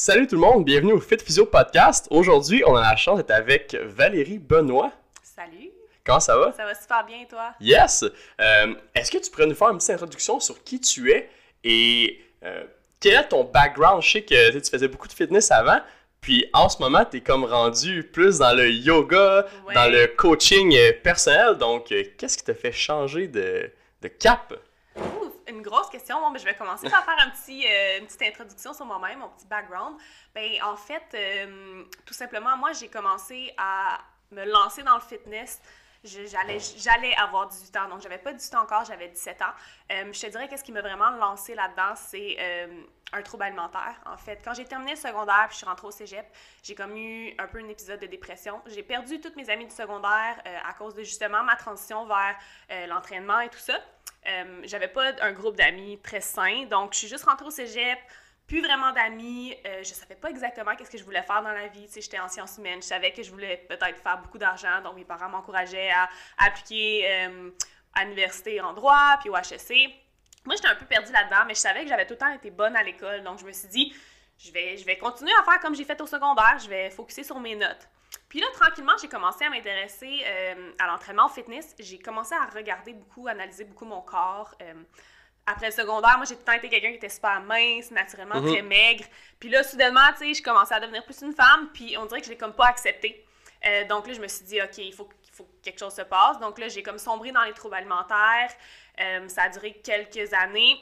Salut tout le monde, bienvenue au Fit Physio Podcast. Aujourd'hui, on a la chance d'être avec Valérie Benoît. Salut, Comment ça va? ça va super bien toi? Yes! Euh, Est-ce que tu pourrais nous faire une petite introduction sur qui tu es et euh, quel est ton background? Je sais que tu sais, tu faisais beaucoup de fitness avant, puis en ce moment, tu es comme rendu plus dans le yoga, Ouais. dans le coaching euh, personnel. Donc, qu'est-ce qui t'a fait changer de, de cap? Une grosse question. Bon, ben, je vais commencer par faire un petit, euh, une petite introduction sur moi-même, mon petit background. Ben, en fait, euh, tout simplement, moi, j'ai commencé à me lancer dans le fitness. J'allais, avoir 18 ans, donc j'avais pas 18 ans encore, j'avais 17 ans. Euh, je te dirais qu'est-ce qui m'a vraiment lancé là-dedans, c'est un trouble alimentaire. En fait, quand j'ai terminé le secondaire puis je suis rentrée au cégep, j'ai comme eu un peu un épisode de dépression. J'ai perdu toutes mes amies du secondaire à cause de justement ma transition vers l'entraînement et tout ça. Euh, j'avais pas un groupe d'amis très sain, donc je suis juste rentrée au cégep, plus vraiment d'amis. Euh, je savais pas exactement qu'est-ce que je voulais faire dans la vie. Tu sais, j'étais en sciences humaines, je savais que je voulais peut-être faire beaucoup d'argent, donc mes parents m'encourageaient à, appliquer euh, à l'université en droit, puis au HEC. Moi, j'étais un peu perdue là-dedans, mais je savais que j'avais tout le temps été bonne à l'école, donc je me suis dit, je vais, je vais continuer à faire comme j'ai fait au secondaire, je vais focuser sur mes notes. Puis là, tranquillement, j'ai commencé à m'intéresser euh, à l'entraînement au fitness. J'ai commencé à regarder beaucoup, analyser beaucoup mon corps. Euh, après le secondaire, moi, j'ai tout le temps été quelqu'un qui était super mince, naturellement Mhm. très maigre. Puis là, soudainement, tu sais, je commençais à devenir plus une femme, puis on dirait que je l'ai comme pas accepté. Euh, donc là, je me suis dit, OK, il faut, il faut que quelque chose se passe. Donc là, j'ai comme sombré dans les troubles alimentaires. Ça a duré quelques années.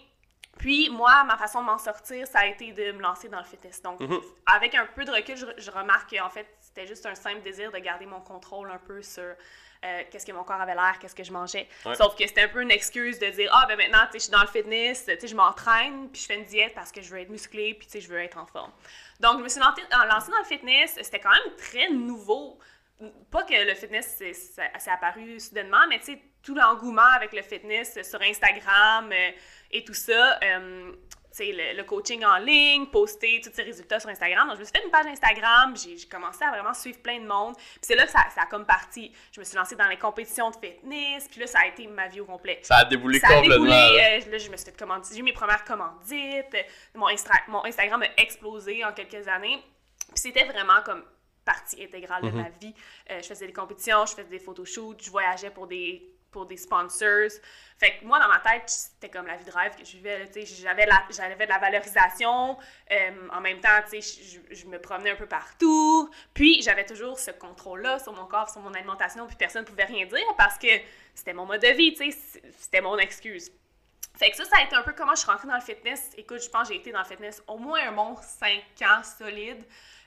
Puis moi, ma façon de m'en sortir, ça a été de me lancer dans le fitness. Donc, Mhm. avec un peu de recul, je, je remarque qu'en fait, c'était juste un simple désir de garder mon contrôle un peu sur euh, qu'est-ce que mon corps avait l'air, qu'est-ce que je mangeais. Ouais. Sauf que c'était un peu une excuse de dire Ah, ben maintenant, tu sais, je suis dans le fitness, tu sais, je m'entraîne, puis je fais une diète parce que je veux être musclée, puis tu sais, je veux être en forme. Donc, je me suis lancée, dans le fitness. C'était quand même très nouveau. Pas que le fitness c'est apparu soudainement, mais tu sais, tout l'engouement avec le fitness sur Instagram euh, et tout ça. euh, le, le coaching en ligne, poster tous ces résultats sur Instagram. Donc, je me suis fait une page Instagram, j'ai commencé à vraiment suivre plein de monde. Puis c'est là que ça, ça a comme parti. Je me suis lancée dans les compétitions de fitness, puis là, ça a été ma vie au complet. Ça a déboulé Ça a complètement. déboulé, là. euh, là, je me suis fait commander, j'ai eu mes premières commandites, mon, mon Instagram a explosé en quelques années. Puis c'était vraiment comme partie intégrale de ma vie. Euh, je faisais des compétitions, je faisais des photoshoots, je voyageais pour des pour des sponsors. Moi, dans ma tête, c'était comme la vie de rêve que je vivais. J'avais la- j'avais de la valorisation. euh, en même temps, je, je- je me promenais un peu partout. Puis, j'avais toujours ce contrôle-là sur mon corps, sur mon alimentation. Puis, personne ne pouvait rien dire parce que c'était mon mode de vie. C'était mon excuse. Fait que ça, ça a été un peu comment je suis rentrée dans le fitness. Écoute, je pense que j'ai été dans le fitness au moins un bon 5 ans solide.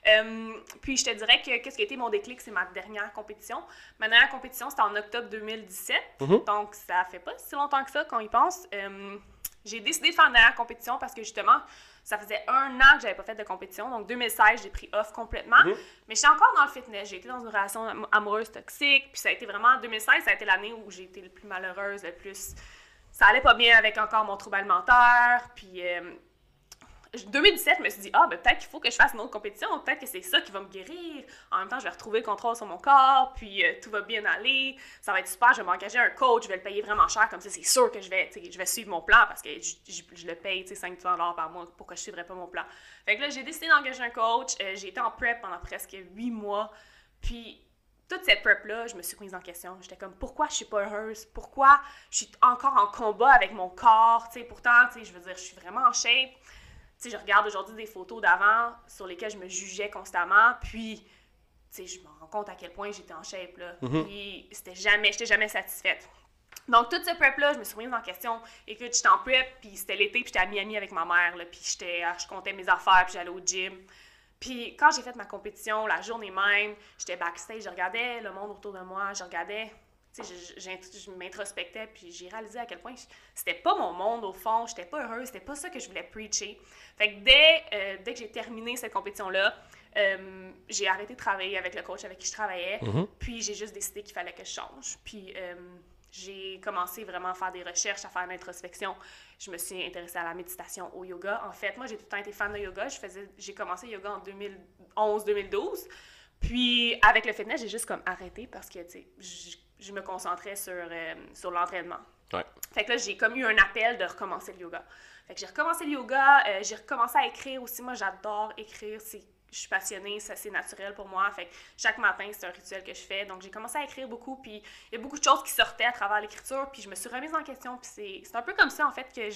Euh, puis je te dirais que qu'est-ce qui a été mon déclic, c'est ma dernière compétition. Ma dernière compétition, c'était en octobre 2017. Mhm. Donc, ça fait pas si longtemps que ça qu'on y pense. Euh, j'ai décidé de faire une dernière compétition parce que justement, ça faisait un an que j'avais pas fait de compétition. Donc, 2016, j'ai pris off complètement. Mhm. Mais j'étais encore dans le fitness. J'ai été dans une relation am- amoureuse toxique. Puis ça a été vraiment, 2016, ça a été l'année où j'ai été le plus malheureuse, le plus ça allait pas bien avec encore mon trouble alimentaire. Puis euh, je- 2017, je me suis dit, ah, ben peut-être qu'il faut que je fasse une autre compétition, peut-être que c'est ça qui va me guérir. En même temps, je vais retrouver le contrôle sur mon corps, puis euh, tout va bien aller. Ça va être super, je vais m'engager un coach, je vais le payer vraiment cher, comme ça, c'est sûr que je vais, je vais suivre mon plan parce que je, je- je le paye, tu sais, 5 par mois, pourquoi je suivrais pas mon plan? Fait que là, j'ai décidé d'engager un coach, euh, j'ai été en prep pendant presque 8 mois, puis toute cette prep-là, je me suis remise en question. J'étais comme, pourquoi je suis pas heureuse? Pourquoi je suis encore en combat avec mon corps? Pourtant, je veux dire, je suis vraiment en shape. Je regarde aujourd'hui des photos d'avant sur lesquelles je me jugeais constamment, puis, je me rends compte à quel point j'étais en shape, là. Puis, c'était jamais, j'étais jamais satisfaite. Donc, toute ce prep-là, je me suis remise en question. Écoute, j'étais en prep, puis c'était l'été, puis j'étais à Miami avec ma mère, là, puis je comptais mes affaires, puis j'allais au gym. Puis quand j'ai fait ma compétition, la journée même, j'étais backstage, je regardais le monde autour de moi, je regardais, tu sais, je, je- je m'introspectais, puis j'ai réalisé à quel point c'était pas mon monde au fond, j'étais pas heureuse, c'était pas ça que je voulais preacher. Fait que dès, euh, dès que j'ai terminé cette compétition-là, euh, j'ai arrêté de travailler avec le coach avec qui je travaillais, puis j'ai juste décidé qu'il fallait que je change. Puis euh, j'ai commencé vraiment à faire des recherches, à faire de l'introspection. Je me suis intéressée à la méditation, au yoga. En fait, moi, j'ai tout le temps été fan de yoga. Je faisais, j'ai commencé le yoga en 2011-2012. Puis, avec le fitness, j'ai juste comme arrêté parce que, tu sais, je, je me concentrais sur, euh, sur l'entraînement. Ouais. Fait que là, j'ai comme eu un appel de recommencer le yoga. Fait que j'ai recommencé le yoga, euh, j'ai recommencé à écrire aussi. Moi, j'adore écrire. C'est je suis passionnée, ça c'est naturel pour moi. Fait que chaque matin, c'est un rituel que je fais. Donc j'ai commencé à écrire beaucoup, puis il y a beaucoup de choses qui sortaient à travers l'écriture, puis je me suis remise en question. Puis c'est un peu comme ça, en fait, que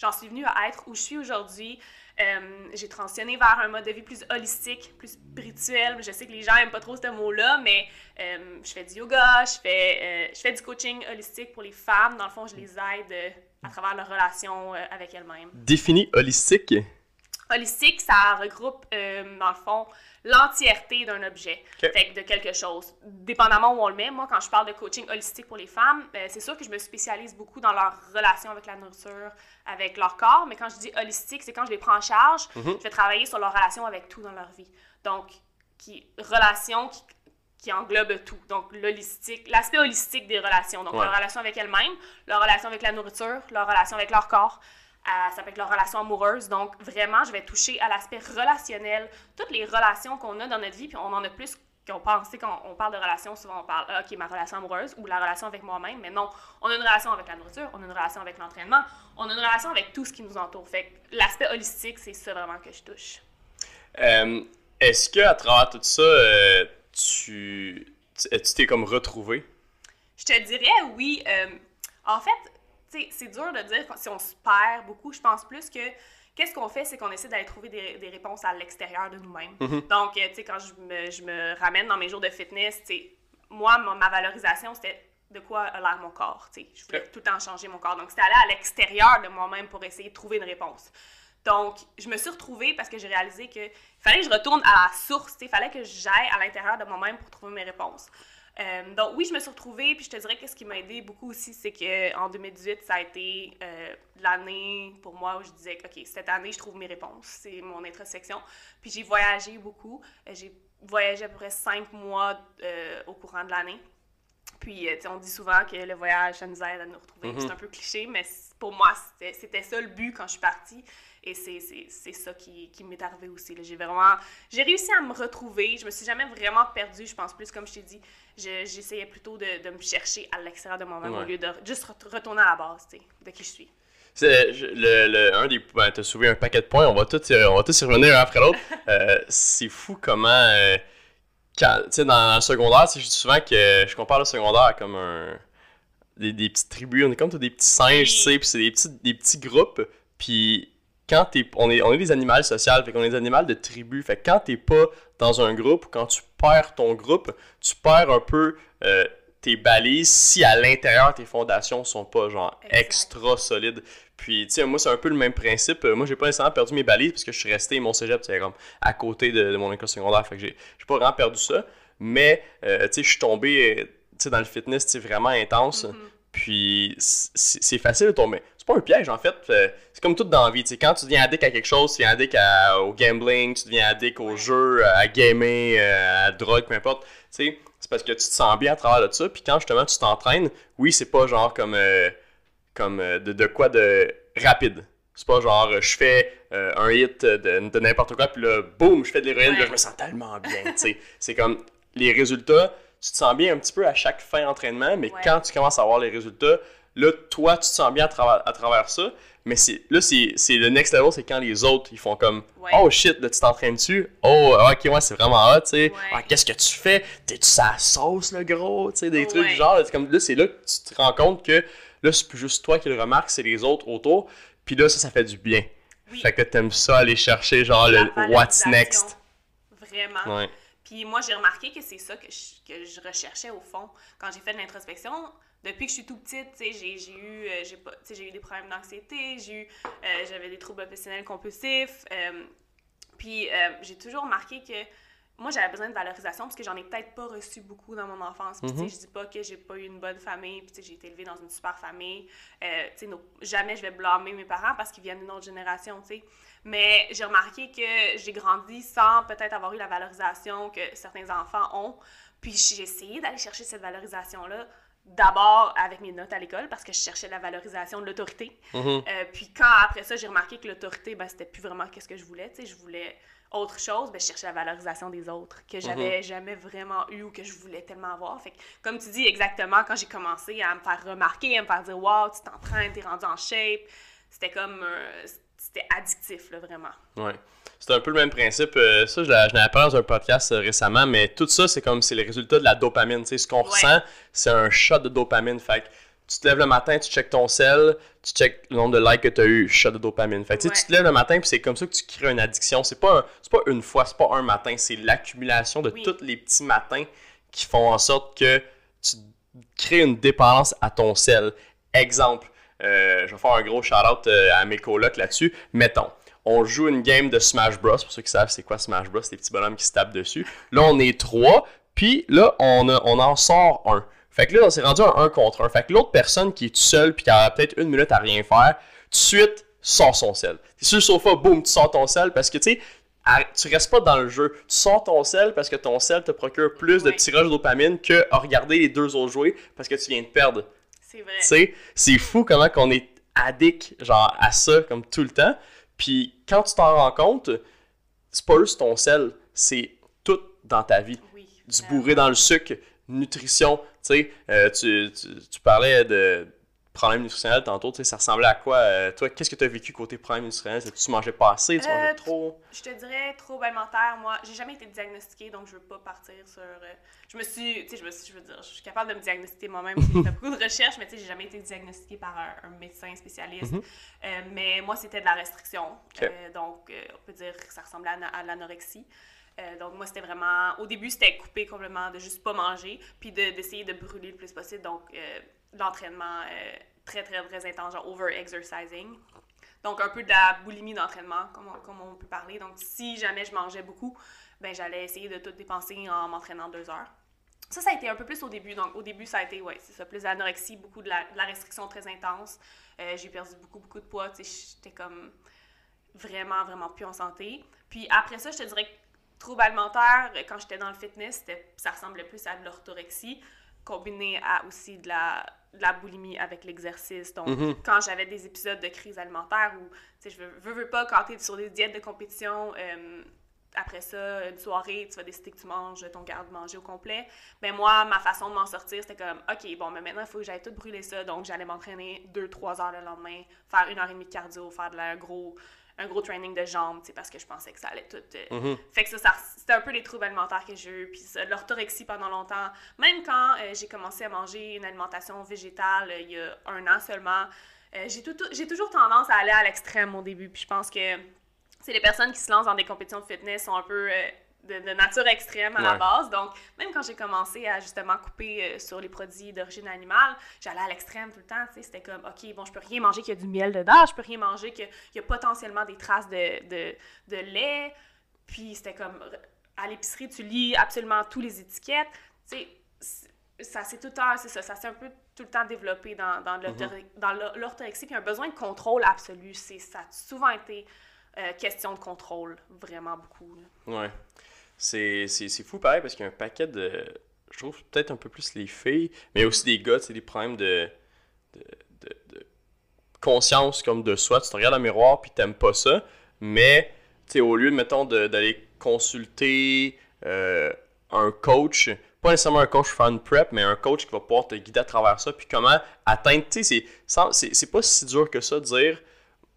j'en suis venue à être où je suis aujourd'hui. Euh, j'ai transitionné vers un mode de vie plus holistique, plus spirituel. Je sais que les gens n'aiment pas trop ce mot-là, mais euh, je fais du yoga, je fais, euh, je fais du coaching holistique pour les femmes. Dans le fond, je les aide à travers leur relation avec elles-mêmes. Définis holistique Holistique, ça regroupe, euh, dans le fond, l'entièreté d'un objet, fait de quelque chose. Dépendamment où on le met, moi, quand je parle de coaching holistique pour les femmes, euh, c'est sûr que je me spécialise beaucoup dans leur relation avec la nourriture, avec leur corps, mais quand je dis holistique, c'est quand je les prends en charge, mhm. je vais travailler sur leur relation avec tout dans leur vie. Donc, qui, relation qui, qui englobe tout. Donc, l'holistique, l'aspect holistique des relations. Donc, leur relation avec elles-mêmes, leur relation avec la nourriture, leur relation avec leur corps, ça peut être leur relation amoureuse. Donc, vraiment, je vais toucher à l'aspect relationnel, toutes les relations qu'on a dans notre vie, puis on en a plus qu'on pense. Quand on parle de relations, souvent on parle, ah, OK, ma relation amoureuse ou la relation avec moi-même, mais non, on a une relation avec la nourriture, on a une relation avec l'entraînement, on a une relation avec tout ce qui nous entoure. Fait que l'aspect holistique, c'est ça vraiment que je touche. Euh, est-ce que à travers tout ça, euh, tu t'es comme retrouvé? Je te dirais oui. Euh, en fait, c'est dur de dire si on se perd beaucoup. Je pense plus que qu'est-ce qu'on fait, c'est qu'on essaie d'aller trouver des, des, réponses à l'extérieur de nous-mêmes. Mm-hmm. Donc, euh, tu sais, quand je me, je me, ramène dans mes jours de fitness, tu moi, ma, valorisation, c'était de quoi a l'air mon corps. Tu sais, je voulais tout le temps changer mon corps. Donc, c'était aller à l'extérieur de moi-même pour essayer de trouver une réponse. Donc, je me suis retrouvée parce que j'ai réalisé qu'il fallait que je retourne à la source. Il fallait que j'aille à l'intérieur de moi-même pour trouver mes réponses. Euh, donc oui, je me suis retrouvée, puis je te dirais que ce qui m'a aidé beaucoup aussi, c'est qu'en 2018, ça a été euh, l'année pour moi où je disais, OK, cette année, je trouve mes réponses, c'est mon introspection. Puis j'ai voyagé beaucoup, euh, j'ai voyagé à peu près cinq mois au courant de l'année. Puis, on dit souvent que le voyage, ça nous aide à nous retrouver. Mm-hmm. C'est un peu cliché, mais pour moi, c'était ça le but quand je suis partie. Et c'est ça qui, qui m'est arrivé aussi. J'ai vraiment... J'ai réussi à me retrouver. Je me suis jamais vraiment perdue, je pense plus, comme je t'ai dit. J'essayais plutôt de, de, me chercher à l'extérieur de moi-même au lieu de juste retourner à la base, tu sais, de qui je suis. C'est le, le, un des ben, t'as soulevé un paquet de points, on va tous on va tous y revenir un après l'autre. euh, c'est fou comment euh, sais dans, le secondaire, je dis souvent que je compare le secondaire comme un des, des petites tribus, on est comme des petits singes, tu sais, puis c'est des petits des petits groupes, puis quand t'es, on est, on est des animaux sociaux, fait qu'on est des animaux de tribu. Fait que quand t'es pas dans un groupe, quand tu perds ton groupe, tu perds un peu euh, tes balises si à l'intérieur tes fondations sont pas genre extra solides. Puis, tu sais, moi, c'est un peu le même principe. Moi, j'ai pas nécessairement perdu mes balises parce que je suis resté, mon cégep, c'est comme à côté de, mon école secondaire. Fait que j'ai, pas vraiment perdu ça. Mais, euh, tu sais, je suis tombé, dans le fitness, c'est vraiment intense. Mm-hmm. Puis, c'est facile de tomber pas un piège, en fait. Euh, c'est comme tout dans la vie. quand tu deviens addict à quelque chose, tu deviens addict au gambling, tu deviens addict au jeu, à gamer, euh, à la drogue, peu importe. c'est parce que tu te sens bien à travers de ça. Puis quand justement tu t'entraînes, oui, c'est pas genre comme, euh, comme de, quoi de rapide. C'est pas genre je fais un hit de, n'importe quoi, puis là, boum, je fais de l'héroïne, je me sens tellement bien. c'est comme les résultats, tu te sens bien un petit peu à chaque fin d'entraînement, mais quand tu commences à avoir les résultats, Là, toi, tu te sens bien à, travers, ça. Mais là, c'est le next level, c'est quand les autres, ils font comme Oh shit, là, tu t'entraînes dessus. Oh, ok, ouais, c'est vraiment hot, tu sais. Ah, qu'est-ce que tu fais? T'es-tu sa sauce, le gros? Tu sais, des trucs du genre. Là, comme, là, c'est là que tu te rends compte que là, c'est plus juste toi qui le remarques, c'est les autres autour. Puis là, ça, ça fait du bien. Fait que t'aimes ça aller chercher, genre, le what's next. Vraiment. Puis moi, j'ai remarqué que c'est ça que je, que je recherchais au fond. Quand j'ai fait de l'introspection, depuis que je suis tout petite, j'ai eu, euh, j'ai eu des problèmes d'anxiété, j'ai eu, euh, j'avais des troubles obsessionnels compulsifs. Euh, puis j'ai toujours remarqué que moi, j'avais besoin de valorisation parce que j'en ai peut-être pas reçu beaucoup dans mon enfance. Puis, mm-hmm. je dis pas que j'ai pas eu une bonne famille, puis j'ai été élevée dans une super famille. jamais je vais blâmer mes parents parce qu'ils viennent d'une autre génération, tu sais. Mais j'ai remarqué que j'ai grandi sans peut-être avoir eu la valorisation que certains enfants ont. Puis j'ai essayé d'aller chercher cette valorisation-là d'abord avec mes notes à l'école parce que je cherchais la valorisation de l'autorité. Mhm. Euh, puis quand après ça, j'ai remarqué que l'autorité, ben, c'était plus vraiment qu'est-ce que je voulais. Tu sais, je voulais autre chose, ben, je cherchais la valorisation des autres, que j'avais jamais vraiment eu ou que je voulais tellement avoir. Fait que, comme tu dis exactement, quand j'ai commencé à me faire remarquer, à me faire dire Wow, tu t'entraînes, t'es rendu en shape, c'était comme. euh, c'était addictif, là, vraiment. Ouais. C'est un peu le même principe. euh, ça, je l'ai appris dans un podcast euh, récemment, mais tout ça, c'est comme c'est les résultats de la dopamine. Tu sais, ce qu'on Ouais. ressent, c'est un shot de dopamine. Fait que tu te lèves le matin, tu checkes ton sel, tu checkes le nombre de likes que tu as eu, shot de dopamine. Fait que Ouais. tu te lèves le matin, puis c'est comme ça que tu crées une addiction. C'est pas, un- pas une fois, c'est pas un matin, c'est l'accumulation de Oui. tous les petits matins qui font en sorte que tu crées une dépendance à ton sel. Exemple, euh, je vais faire un gros shout-out euh, à mes colocs là-dessus. Mettons, on joue une game de Smash Bros. Pour ceux qui savent c'est quoi Smash Bros, c'est des petits bonhommes qui se tapent dessus. Là, on est trois, puis là, on, a- on en sort un. Fait que là, on s'est rendu à un contre un. Fait que l'autre personne qui est tout seul, puis qui a peut-être une minute à rien faire, tout de suite, sort son sel. T'es sur le sofa, boum, tu sors ton sel, parce que tu sais, tu restes pas dans le jeu. Tu sors ton sel parce que ton sel te procure plus de rushs de dopamine que à regarder les deux autres jouer parce que tu viens de perdre. C'est vrai. Tu sais, c'est fou comment qu'on est addict genre à ça comme tout le temps. Puis quand tu t'en rends compte, c'est pas juste ton sel, c'est tout dans ta vie. Oui. Du bourré dans le sucre, nutrition, tu sais, euh, tu, tu, tu parlais de problèmes nutritionnels tantôt, ça ressemblait à quoi euh, Toi, qu'est-ce que tu as vécu côté problèmes nutritionnels Est-ce que tu mangeais pas assez, tu Euh, mangeais trop? Je te dirais trouble alimentaire. Moi, j'ai jamais été diagnostiquée, donc je veux pas partir sur. euh, je me suis, tu sais, je me suis, je veux dire, je suis capable de me diagnostiquer moi-même. J'ai fait beaucoup de recherches, mais tu sais, j'ai jamais été diagnostiquée par un, un médecin spécialiste. Mhm. Euh, mais moi, c'était de la restriction. Donc, on peut dire que ça ressemblait à, à l'anorexie. Euh, donc, moi, c'était vraiment. Au début, c'était coupé complètement de juste pas manger, puis de- d'essayer de, brûler le plus possible. Donc, euh, l'entraînement euh, très, très, très intense, genre over-exercising. Donc, un peu de la boulimie d'entraînement, comme comme on peut parler. Donc, si jamais je mangeais beaucoup, ben j'allais essayer de tout dépenser en m'entraînant deux heures. Ça, ça a été un peu plus au début. Donc, au début, ça a été, ouais, c'est ça, plus de l'anorexie, beaucoup de la, restriction très intense. Euh, j'ai perdu beaucoup, beaucoup de poids. J'étais comme vraiment, vraiment plus en santé. Puis après ça, je te dirais que trouble alimentaire, quand j'étais dans le fitness, ça ressemblait plus à de l'orthorexie, combiné à aussi de la, de la boulimie avec l'exercice. Donc, Mhm. quand j'avais des épisodes de crise alimentaire où, tu sais, je veux, veux, pas, quand tu es sur des diètes de compétition, euh, après ça, une soirée, tu vas décider que tu manges ton garde-manger au complet. Ben moi, ma façon de m'en sortir, c'était comme, OK, bon, mais maintenant, il faut que j'aille tout brûler ça. Donc, j'allais m'entraîner 2-3 heures le lendemain, faire une heure et demie de cardio, faire de la, gros, un gros training de jambes, sais, parce que je pensais que ça allait tout... euh, Mhm. fait que ça, ça c'était un peu les troubles alimentaires que j'ai eu. Puis l'orthorexie pendant longtemps. Même quand euh, j'ai commencé à manger une alimentation végétale euh, il y a un an seulement, j'ai, toujours tendance à aller à l'extrême au début. Puis je pense que c'est les personnes qui se lancent dans des compétitions de fitness sont un peu de, de nature extrême à la base. Donc, même quand j'ai commencé à justement couper euh, sur les produits d'origine animale, j'allais à l'extrême tout le temps. C'était comme, OK, bon, je peux rien manger qu'il y a du miel dedans, je peux rien manger qu'il y a potentiellement des traces de, de, de lait. Puis c'était comme, à l'épicerie, tu lis absolument toutes les étiquettes. Tu sais, ça c'est tout le temps, c'est ça, ça s'est un peu tout le temps développé dans, dans l'or- l'orthorexie. Puis un besoin de contrôle absolu. Ça a souvent été euh, question de contrôle, vraiment beaucoup. là. Ouais. C'est, fou pareil parce qu'il y a un paquet de. Je trouve peut-être un peu plus les filles, mais aussi des gars, c'est des problèmes de, de, de- conscience comme de soi. Tu te regardes dans miroir puis t'aimes pas ça, mais au lieu, mettons, d'aller consulter euh, un coach, pas nécessairement un coach pour faire une prep, mais un coach qui va pouvoir te guider à travers ça, puis comment atteindre. Tu sais, c'est- pas si dur que ça de dire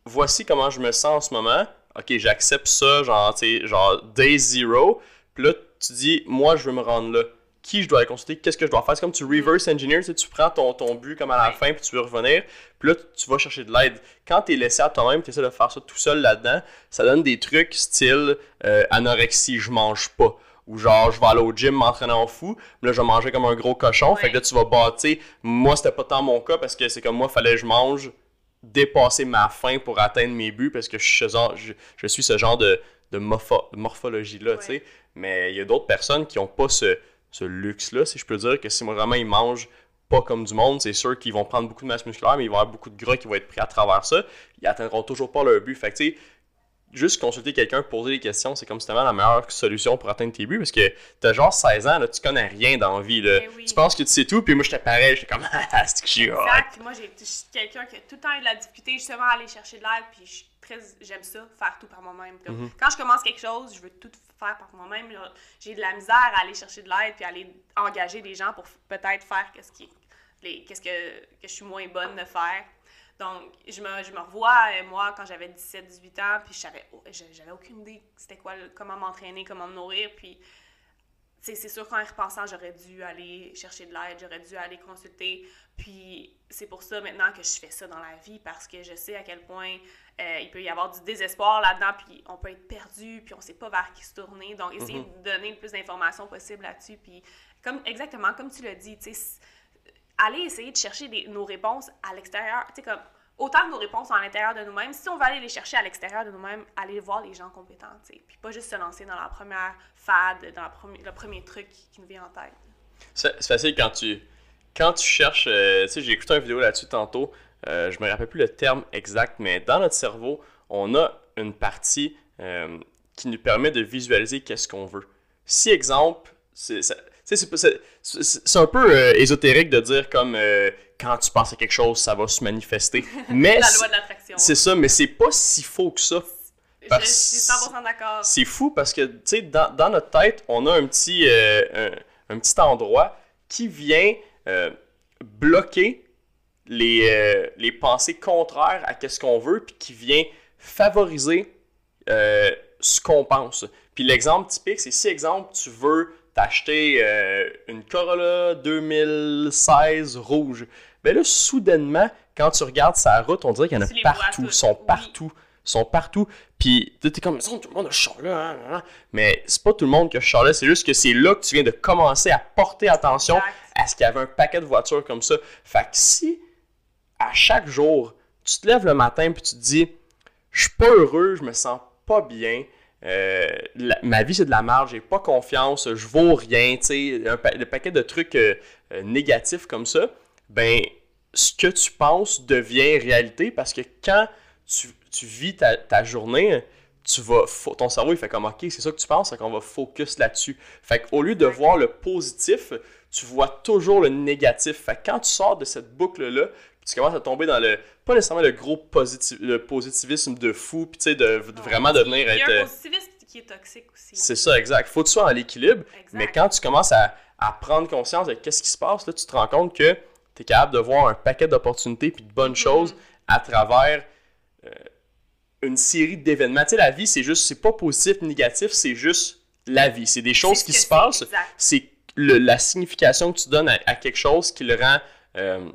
voici comment je me sens en ce moment. Ok, j'accepte ça, genre, genre day zero. Puis là, tu dis, moi, je veux me rendre là. Qui je dois aller consulter? Qu'est-ce que je dois faire? C'est comme tu reverse engineer, tu sais, tu prends ton, ton but comme à la fin, puis tu veux revenir. Puis là, tu vas chercher de l'aide. Quand tu es laissé à toi-même, tu essaies de faire ça tout seul là-dedans, ça donne des trucs style euh, anorexie, je mange pas. Ou genre, je vais aller au gym m'entraîner en fou, mais là, je vais manger comme un gros cochon. Fait que là, tu vas bâtir. Moi, c'était pas tant mon cas parce que c'est comme moi, fallait que je mange dépasser ma faim pour atteindre mes buts parce que je, suis ce genre- je, je suis ce genre de, de morpho- de morphologie-là, tu sais. Mais il y a d'autres personnes qui n'ont pas ce, ce luxe-là, si je peux dire, que si vraiment ils mangent pas comme du monde, c'est sûr qu'ils vont prendre beaucoup de masse musculaire, mais ils vont avoir beaucoup de gras qui vont être pris à travers ça. Ils atteindront toujours pas leur but. Fait que, tu sais, juste consulter quelqu'un, poser des questions, c'est comme tellement la meilleure solution pour atteindre tes buts parce que t'as genre 16 ans, là, tu connais rien dans la vie. Là. Oui. Tu penses que tu sais tout, puis moi j'étais pareil, j'étais comme ah, c'est que je suis. Exact. Moi, j'ai je suis quelqu'un qui a tout le temps eu de la difficulté justement à aller chercher de l'aide. Puis très, j'aime ça, faire tout par moi-même. Mhm. Quand je commence quelque chose, je veux tout faire par moi-même. J'ai de la misère à aller chercher de l'aide puis aller engager des gens pour peut-être faire qu'est-ce qui, les, qu'est-ce que, que je suis moins bonne de faire. Donc, je me, je me revois, euh, moi, quand j'avais 17-18 ans, puis je savais, oh, j'avais aucune idée c'était quoi, comment m'entraîner, comment me nourrir. Puis, c'est sûr qu'en y repensant, j'aurais dû aller chercher de l'aide, j'aurais dû aller consulter. Puis c'est pour ça maintenant que je fais ça dans la vie parce que je sais à quel point euh, il peut y avoir du désespoir là-dedans, puis on peut être perdu, puis on sait pas vers qui se tourner. Donc essayer de donner le plus d'informations possible là-dessus. Puis comme exactement comme tu l'as dit, aller essayer de chercher des- nos réponses à l'extérieur, comme autant que nos réponses à l'intérieur de nous-mêmes, si on va aller les chercher à l'extérieur de nous-mêmes, aller voir les gens compétents, tu sais, puis pas juste se lancer dans la première fade, dans la le premier truc qui, nous vient en tête. C'est c'est facile quand tu, quand tu cherches. euh, tu sais, j'ai écouté une vidéo là-dessus tantôt. Euh, je me rappelle plus le terme exact, mais dans notre cerveau, on a une partie euh, qui nous permet de visualiser qu'est-ce qu'on veut. Si, exemple, c'est un peu euh, ésotérique de dire comme euh, quand tu penses à quelque chose, ça va se manifester. Mais La loi de l'attraction. c'est ça, mais c'est pas si faux que ça. Je, parce- je suis 100% d'accord. C'est fou parce que, tu sais, dans, dans notre tête, on a un petit, euh, un, un petit endroit qui vient bloquer les, euh, les pensées contraires à ce qu'on veut, puis qui vient favoriser euh, ce qu'on pense. Puis l'exemple typique, c'est si, exemple, tu veux t'acheter euh, une Corolla 2016 rouge, ben là, soudainement, quand tu regardes sa route, on dirait qu'il y en a partout, ils toutes, sont oui. partout, sont partout. Puis tu t'es comme, tout le monde a char-là, hein, hein, hein. mais c'est pas tout le monde qui a char-là, c'est juste que c'est là que tu viens de commencer à porter attention Exact. à ce qu'il y avait un paquet de voitures comme ça. Fait que si, à chaque jour, tu te lèves le matin puis tu te dis, je suis pas heureux, je me sens pas bien, euh, ma vie c'est de la merde, j'ai pas confiance, je vaux rien, tu sais, le paquet de trucs euh, euh, négatifs comme ça, ben, ce que tu penses devient réalité parce que quand tu, vis ta, journée, tu vas, ton cerveau il fait comme ok, c'est ça que tu penses, qu'on va focus là-dessus. Fait qu'au lieu de voir le positif, tu vois toujours le négatif. Fait que quand tu sors de cette boucle-là, tu commences à tomber dans le, pas nécessairement le gros positif, le positivisme de fou, puis tu sais, de, de vraiment devenir Il y être. a euh, un positivisme qui est toxique aussi. C'est ça, exact. Faut que tu sois en l'équilibre, Exact. mais quand tu commences à, à prendre conscience de qu'est-ce qui se passe, là, tu te rends compte que tu es capable de voir un paquet d'opportunités puis de bonnes Mhm. choses à travers euh, une série d'événements. Tu sais, la vie, c'est juste, c'est pas positif, négatif, c'est juste la vie. C'est des choses qui se passent. C'est la signification que tu donnes à, à quelque chose qui le rend euh,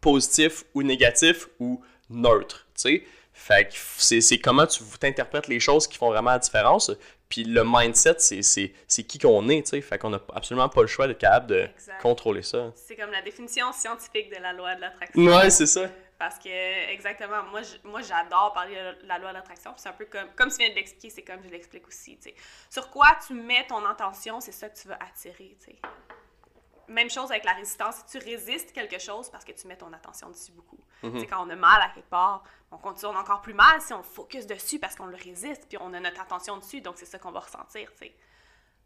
positif ou négatif ou neutre. Tu sais, fait que c'est c'est comment tu t'interprètes les choses qui font vraiment la différence. Puis le mindset, c'est- c'est c'est qui qu'on est, tu sais. Fait qu'on n'a absolument pas le choix d'être capable de Exact. contrôler ça. C'est comme la définition scientifique de la loi de l'attraction. Ouais, c'est ça. Parce que, exactement, moi, je- moi j'adore parler de la loi de l'attraction. C'est un peu comme, comme tu viens de l'expliquer, c'est comme je l'explique aussi. tu sais. Sur quoi tu mets ton intention, c'est ça que tu veux attirer. tu sais. Même chose avec la résistance. Si tu résistes quelque chose parce que tu mets ton attention dessus beaucoup. Sais, Quand on a mal à quelque part, on continue, encore plus mal si on focus dessus parce qu'on le résiste, puis on a notre attention dessus, donc c'est ça qu'on va ressentir. tu sais.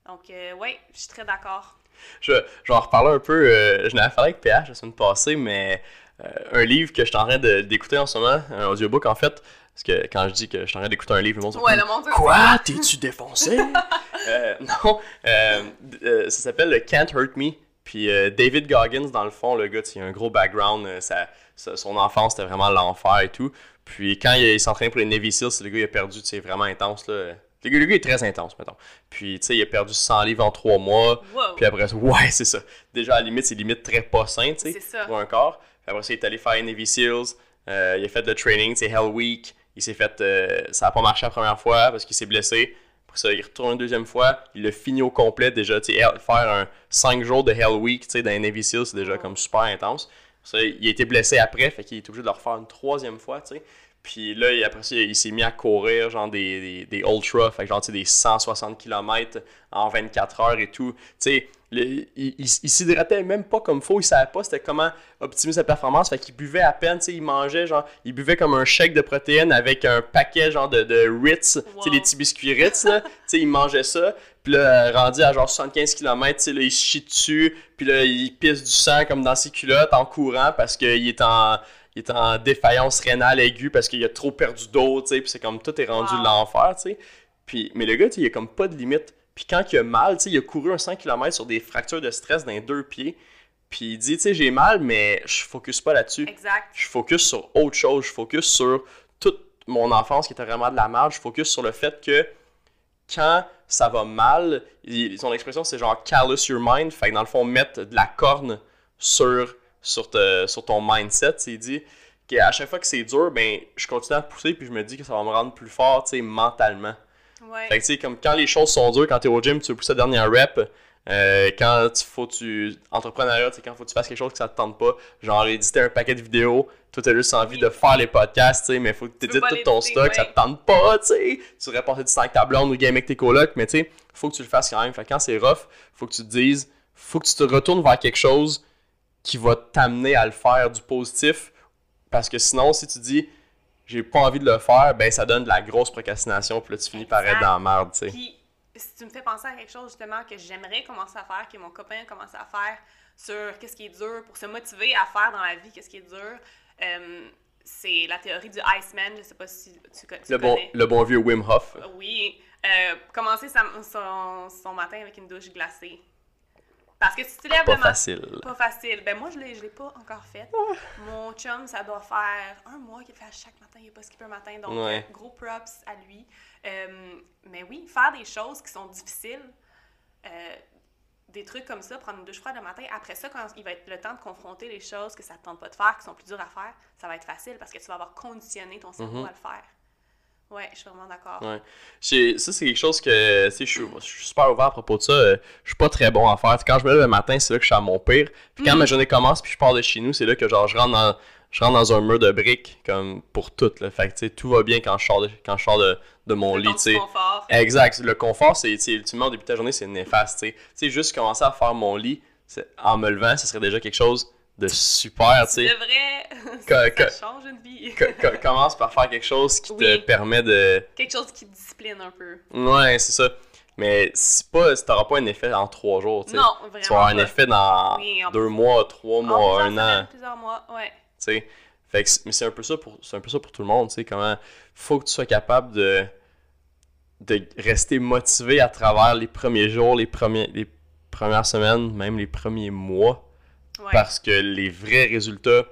Donc, euh, oui, je suis très d'accord. Je, je vais en reparler un peu. euh, je n'avais parlé avec PH la semaine passée, mais euh, un livre que je suis en train de- d'écouter en ce moment, un audiobook en fait. Parce que quand je dis que je suis en train d'écouter un livre, le monde se Ouais, le monde Quoi? T'es-tu défoncé? Euh, Non, euh, euh, ça s'appelle le Can't Hurt Me. Puis euh, David Goggins, dans le fond, le gars, il a un gros background. euh, son enfance, c'était vraiment l'enfer et tout. Puis quand il, il s'entraîne pour les Navy Seals, le gars, il a perdu, c'est vraiment intense. Là. Le, gars, le gars est très intense, mettons. Puis, tu sais, il a perdu 100 livres en 3 mois. Wow. Puis après ça, ouais, c'est ça. Déjà, à la limite, c'est limite très pas sain, tu sais, pour un corps. Puis après ça, il est allé faire les Navy Seals. Euh, il a fait le training, c'est Hell Week. Il s'est fait. ça a pas marché la première fois parce qu'il s'est blessé. Après ça, il retourne une deuxième fois. Il l'a fini au complet déjà. Faire un 5 jours de Hell Week, dans les Navy Seals, c'est déjà comme super intense. Ça, il a été blessé après, fait qu'il est obligé de le refaire une troisième fois. Puis là, après ça, il s'est mis à courir genre des, des, des ultras, fait genre tu sais, des 160 km en 24 heures et tout. Tu sais, il, il, s'hydratait même pas comme faut, il savait pas c'était comment optimiser sa performance, fait qu'il buvait à peine, tu sais, il mangeait genre, il buvait comme un shake de protéines avec un paquet genre de, de Ritz, tu sais, les petits biscuits Ritz, là, tu sais, il mangeait ça, puis là, rendu à genre 75 km, tu sais, là, il chie dessus, puis là, il pisse du sang comme dans ses culottes en courant parce qu'il est en il est en défaillance rénale aiguë parce qu'il a trop perdu d'eau, tu sais, puis c'est comme tout est rendu l'enfer, tu sais. Puis, mais le gars, tu sais, il a comme pas de limite. Puis quand il a mal, tu sais, il a couru un 100 km sur des fractures de stress dans les deux pieds. Puis il dit, tu sais, j'ai mal, mais je focus pas là-dessus. Exact. Je focus sur autre chose. Je focus sur toute mon enfance qui était vraiment de la merde. Je focus sur le fait que quand ça va mal, son expression c'est genre callous your mind. Fait que dans le fond, mettre de la corne sur, sur, sur ton mindset. Il dit qu'à chaque fois que c'est dur, ben, je continue à pousser puis je me dis que ça va me rendre plus fort, tu mentalement. Fait que, tu comme quand les choses sont dures, quand tu es au gym, tu veux pousser la dernière rep. Euh, quand il faut tu entrepreneuriat, tu quand faut que tu fasses quelque chose que ça te tente pas, genre éditer un paquet de vidéos, toi t'as juste envie de faire les podcasts, tu sais, mais faut que tu édites tout ton stock, ça te tente pas, tu. Tu voudrais passer du temps avec ta blonde ou game avec tes colocs, mais tu faut que tu le fasses quand même. Fait que quand c'est rough, faut que tu te dises, faut que tu te retournes vers quelque chose qui va t'amener à le faire du positif, parce que sinon, si tu dis, j'ai pas envie de le faire, ben ça donne de la grosse procrastination, puis là tu finis par être dans la merde, tu sais. Puis, si tu me fais penser à quelque chose justement que j'aimerais commencer à faire, que mon copain a commencé à faire sur qu'est-ce qui est dur, pour se motiver à faire dans la vie qu'est-ce qui est dur, euh, c'est la théorie du Iceman, je sais pas si tu, tu le Bon, le bon vieux Wim Hof. Oui, euh, commencer son, son matin avec une douche glacée. Parce que si tu lèves pas facile. Pas facile. Ben moi, je ne l'ai pas encore fait. Ah. Mon chum, ça doit faire un mois qu'il fait à chaque matin. Il n'est pas skippé un matin. Donc, euh, gros props à lui. Euh, mais oui, faire des choses qui sont difficiles, euh, des trucs comme ça, prendre une douche froide le matin, après ça, quand il va être le temps de confronter les choses que ça ne te tente pas de faire, qui sont plus dures à faire, ça va être facile parce que tu vas avoir conditionné ton cerveau mm-hmm. à le faire. Ouais, je suis vraiment d'accord. Ouais. Ça, c'est quelque chose que, tu sais, je suis super ouvert à propos de ça. Euh, je suis pas très bon à faire. quand je me lève le matin, c'est là que je suis à mon pire. Puis quand mm. ma journée commence, puis je pars de chez nous, c'est là que, genre, je rentre dans, je rentre dans un mur de briques, comme pour tout. Là. Fait que, tu sais, tout va bien quand je sors de, quand je sors de, de mon lit, tu sais. Exact. Le confort, c'est, ultimement, au début de ta journée, c'est néfaste. Tu sais, juste commencer à faire mon lit en me levant, ce serait déjà quelque chose de super, tu sais. C'est vrai, ça, change une vie. commence par faire quelque chose qui te permet de... Quelque chose qui te discipline un peu. Ouais, c'est ça. Mais c'est pas, t'auras pas un effet en trois jours, tu sais. Non, vraiment Tu vas un effet dans deux mois, trois mois, un an. plusieurs mois, ouais. Tu sais, fait que, mais c'est un peu ça pour, c'est un peu ça pour tout le monde, tu sais, comment faut que tu sois capable de, de rester motivé à travers les premiers jours, les, premiers, les premières semaines, même les premiers mois parce que les vrais résultats,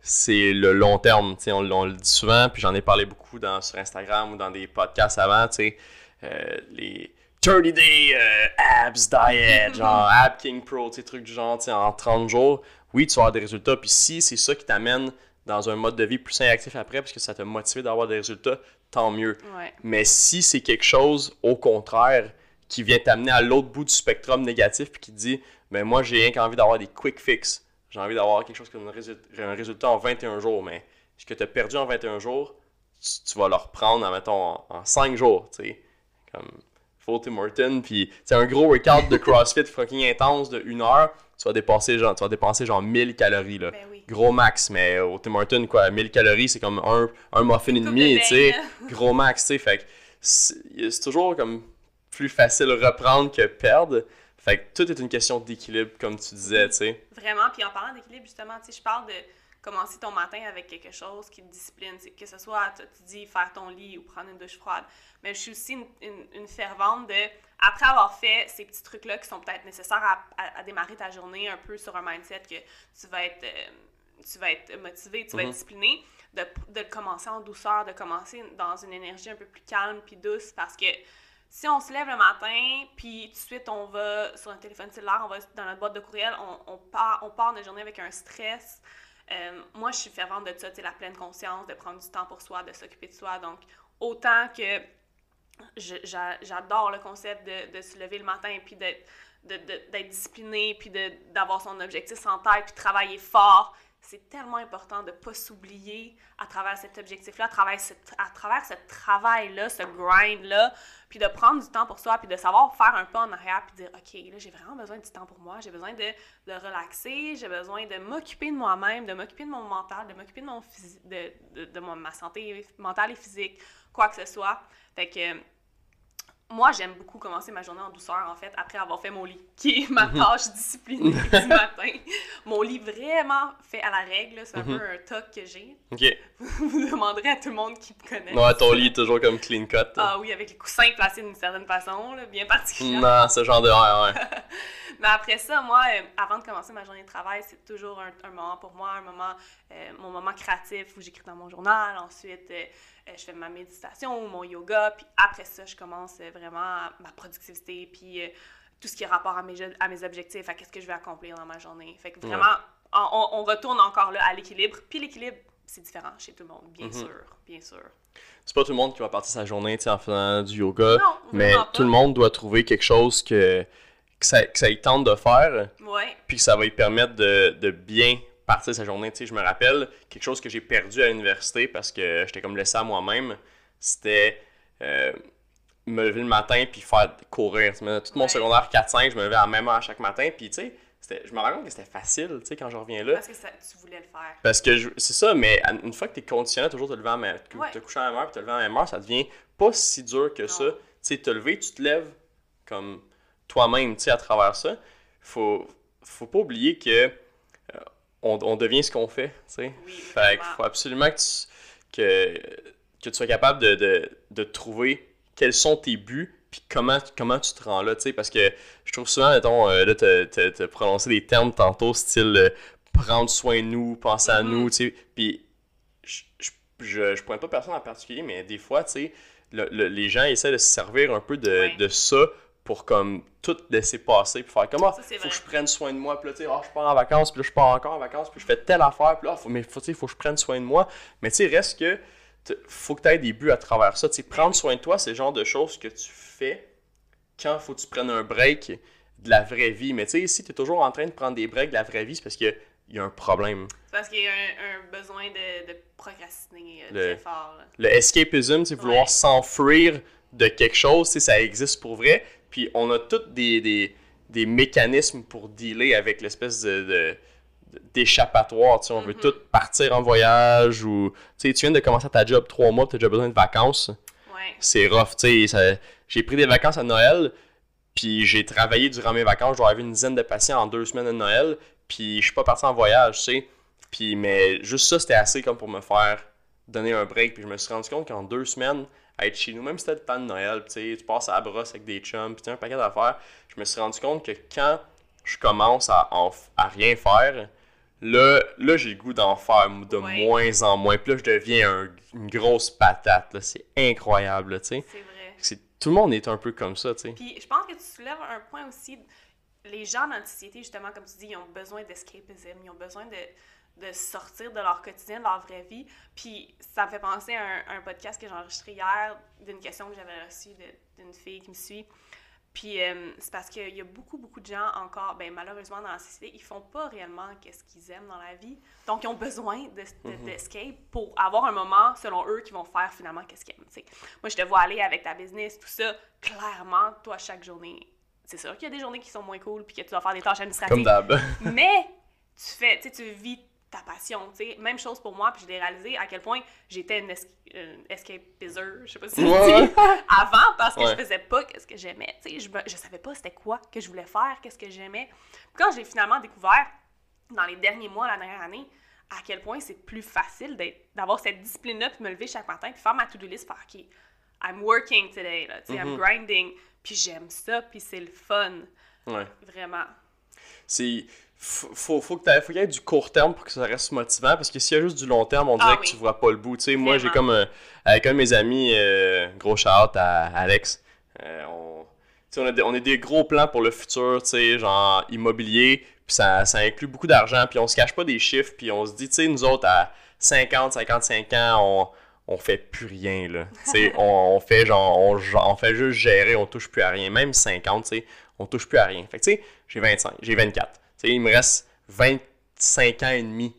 c'est le long terme. On, on, le dit souvent, puis j'en ai parlé beaucoup dans, sur Instagram ou dans des podcasts avant. Euh, les 30 day euh, abs diet, genre Ab King Pro, trucs du genre, en 30 jours. Oui, tu vas avoir des résultats. Puis si c'est ça qui t'amène dans un mode de vie plus sain et actif après, parce que ça t'a motivé d'avoir des résultats, tant mieux. Mais si c'est quelque chose, au contraire, qui vient t'amener à l'autre bout du spectrum négatif, puis qui te dit mais moi, j'ai rien qu'envie d'avoir des quick fix. J'ai envie d'avoir quelque chose qui donne un résultat en 21 jours. Mais ce que tu as perdu en 21 jours, tu, vas le reprendre, mettons, en, 5 jours. Tu sais, comme full Tim Horton. Puis, c'est un gros workout de CrossFit fucking intense de 1 heure. Tu vas dépasser genre, tu vas dépenser genre 1000 calories. Là. Ben gros max. Mais au Tim Horton, quoi, 1000 calories, c'est comme un, un muffin et demi. Sais, gros max. Tu sais, fait c'est toujours comme plus facile reprendre que perdre. Fait que tout est une question d'équilibre, comme tu disais, tu sais. Vraiment, puis en parlant d'équilibre, justement, tu sais, je parle de commencer ton matin avec quelque chose qui te discipline, que ce soit, tu dis, faire ton lit ou prendre une douche froide. Mais je suis aussi une, fervente de, après avoir fait ces petits trucs-là qui sont peut-être nécessaires à, démarrer ta journée un peu sur un mindset que tu vas être, euh, tu vas être motivé, tu vas être mm-hmm. discipliné, de, de commencer en douceur, de commencer dans une énergie un peu plus calme puis douce parce que si on se lève le matin, puis tout de suite on va sur un téléphone cellulaire, on va dans notre boîte de courriel, on, on part, on part journée avec un stress. Euh, moi, je suis fervente de ça, la pleine conscience, de prendre du temps pour soi, de s'occuper de soi. Donc, autant que j'adore le concept de, se lever le matin et puis d'être discipliné, puis d'avoir son objectif en tête, puis travailler fort, c'est tellement important de ne pas s'oublier à travers cet objectif-là, à travers ce, à travers ce travail-là, ce grind-là, puis de prendre du temps pour soi, puis de savoir faire un pas en arrière, puis dire, OK, là, j'ai vraiment besoin du temps pour moi, j'ai besoin de, de relaxer, j'ai besoin de m'occuper de moi-même, de m'occuper de mon mental, de m'occuper de, mon de, de, de ma santé mentale et physique, quoi que ce soit. Fait que moi, j'aime beaucoup commencer ma journée en douceur, en fait, après avoir fait mon lit, qui est ma mhm. tâche disciplinée du matin. Mon lit vraiment fait à la règle, c'est un mhm. peu un toc que j'ai. OK. Vous demanderez à tout le monde qui me connaît. Ouais, ton lit est toujours comme clean cut. Ah oui, avec les coussins placés d'une certaine façon, là, bien particulière. Non, ce genre de... Ouais, ouais. Mais après ça, moi, euh, avant de commencer ma journée de travail, c'est toujours un, moment pour moi, un moment, euh, mon moment créatif où j'écris dans mon journal. Ensuite... Euh, je fais ma méditation, mon yoga, puis après ça, je commence euh, vraiment ma productivité, puis euh, tout ce qui est rapport à mes, à mes objectifs, à qu'est-ce que je vais accomplir dans ma journée. Fait que vraiment, on, retourne encore là à l'équilibre. Puis l'équilibre, c'est différent chez tout le monde, bien mhm. sûr, bien sûr. C'est pas tout le monde qui va partir sa journée en faisant du yoga, mais tout le monde doit trouver quelque chose que, que, ça, que ça tente de faire, ouais. puis que ça va lui permettre de, de bien partir sa journée. Tu sais, je me rappelle quelque chose que j'ai perdu à l'université parce que j'étais comme laissé à moi-même. C'était euh, me lever le matin puis faire courir. Tout mon secondaire 4-5, je me levais à la même heure chaque matin. Puis tu sais, je me rends compte que c'était facile, tu sais, quand je reviens là. Parce que tu voulais le faire. Parce que c'est ça, mais une fois que tu es conditionné toujours te lever à même, te coucher à la même heure puis te lever à la même heure, ça devient pas si dur que ça. Tu sais, te lever, tu te lèves comme toi-même, tu sais, à travers ça. Faut, faut pas oublier que on, devient ce qu'on fait, tu sais. fait faut absolument que tu, que, que tu sois capable de, de, trouver quels sont tes buts puis comment, comment tu te rends là, tu sais, parce que je trouve souvent, mettons, euh, là, te prononcer des termes tantôt, style euh, prendre soin de nous, penser à nous, mm-hmm. tu sais, puis je, je, je, pointe pas personne en particulier, mais des fois, tu sais, les gens essaient de se servir un peu de, de ça pour comme tout laisser passer puis faire comment il faut que je prenne soin de moi puis là tu sais oh, je pars en vacances puis là je pars encore en vacances puis je fais telle affaire puis là faut, mais faut, faut que je prenne soin de moi mais tu sais reste que faut que tu aies des buts à travers ça tu sais prendre soin de toi c'est le genre de choses que tu fais quand faut que tu prennes un break de la vraie vie mais tu sais si tu es toujours en train de prendre des breaks de la vraie vie c'est parce que il y a un problème. C'est parce qu'il y a un, besoin de, de procrastiner euh, très fort. Le escapism, c'est vouloir s'enfuir de quelque chose, ça existe pour vrai. Puis on a tous des, des, mécanismes pour dealer avec l'espèce de, d'échappatoire. On veut mm-hmm. tous partir en voyage ou tu viens de commencer ta job trois mois, tu as déjà besoin de vacances. C'est rough. J'ai pris des vacances à Noël, puis j'ai travaillé durant mes vacances. Je dois avoir une dizaine de patients en deux semaines de Noël, puis je suis pas parti en voyage. tu sais. Puis, mais juste ça, c'était assez comme pour me faire donner un break. Puis je me suis rendu compte qu'en deux semaines, être chez nous, même si c'était le temps de Noël, tu passes à la brosse avec des chums, puis un paquet d'affaires, je me suis rendu compte que quand je commence à, à rien faire, là, là j'ai le goût d'en faire de moins en moins. Puis là, je deviens une grosse patate. C'est incroyable, tu sais. C'est vrai. Tout le monde est un peu comme ça, tu sais. Puis je pense que tu soulèves un point aussi. Les gens dans la société, justement, comme tu dis, ils ont besoin d'escapisme, ils ont besoin de de sortir de leur quotidien, de leur vraie vie. Puis ça me fait penser à un, podcast que j'ai enregistré hier d'une question que j'avais reçue d'une fille qui me suit. Puis euh, c'est parce qu'il y a beaucoup, beaucoup de gens encore, ben, malheureusement dans la société, ils font pas réellement qu'est-ce qu'ils aiment dans la vie. Donc, ils ont besoin mhm. d'escape de, pour avoir un moment, selon eux, qui vont faire finalement qu'est-ce qu'ils aiment. Moi, je te vois aller avec ta business, tout ça. Clairement, toi, chaque journée, c'est sûr qu'il y a des journées qui sont moins cool puis que tu dois faire des tâches administratives. Comme d'hab. mais tu fais, tu vis ta passion, tu sais. Même chose pour moi, puis je l'ai réalisé à quel point j'étais une, escapizer, je sais pas si ouais. avant, parce que je faisais pas ce que j'aimais, tu sais. Je, je savais pas c'était quoi que je voulais faire, qu'est-ce que j'aimais. Quand j'ai finalement découvert, dans les derniers mois, la dernière année, à quel point c'est plus facile d'avoir cette discipline-là, puis me lever chaque matin, puis faire ma to-do list, faire OK, I'm working today, là, tu sais, I'm mm-hmm. grinding, puis j'aime ça, puis c'est le fun. Ouais. Vraiment. C'est faut, faut, qu'il y ait du court terme pour que ça reste motivant parce que s'il y a juste du long terme, on dirait ah que tu vois pas le bout. Tu sais, moi, j'ai comme avec un de mes amis, euh, gros shout à Alex, euh, on, on, a on a des gros plans pour le futur, tu sais, genre immobilier, puis ça, ça inclut beaucoup d'argent, puis on se cache pas des chiffres, puis on se dit, tu sais, nous autres, à 50, 55 ans, on on fait plus rien là. on, on, fait genre on, on, fait juste gérer, on touche plus à rien. Même 50, tu sais, on touche plus à rien. Fait que tu sais, j'ai 25, j'ai 24 il me reste 25 ans et demi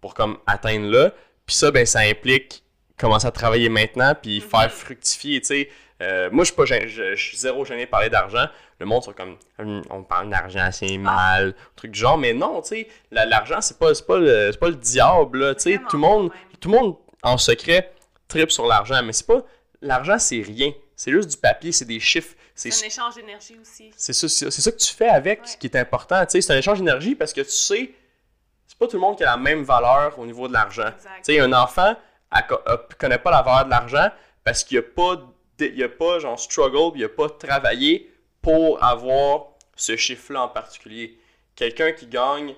pour comme atteindre là. Puis ça, ben, ça implique commencer à travailler maintenant, puis Mhm. faire fructifier, tu sais. Euh, moi, je suis zéro gêné de parler d'argent. Le monde sont comme, Hum, on parle d'argent, c'est mal, truc du genre. Mais non, tu sais, l'argent, c'est pas, c'est pas, le, c'est pas le diable, là, Tout le monde, tout le monde en secret tripe sur l'argent, mais c'est pas, l'argent, c'est rien. C'est juste du papier, c'est des chiffres. C'est un échange d'énergie aussi. c'est ça, ça que tu fais avec Ouais. qui est important. tu sais, C'est un échange d'énergie parce que tu sais, c'est pas tout le monde qui a la même valeur au niveau de l'argent. Tu sais, un enfant elle connaît pas la valeur de l'argent parce qu'il a pas, il a pas genre struggle, il a pas travaillé pour avoir ce chiffre-là en particulier. Quelqu'un qui gagne,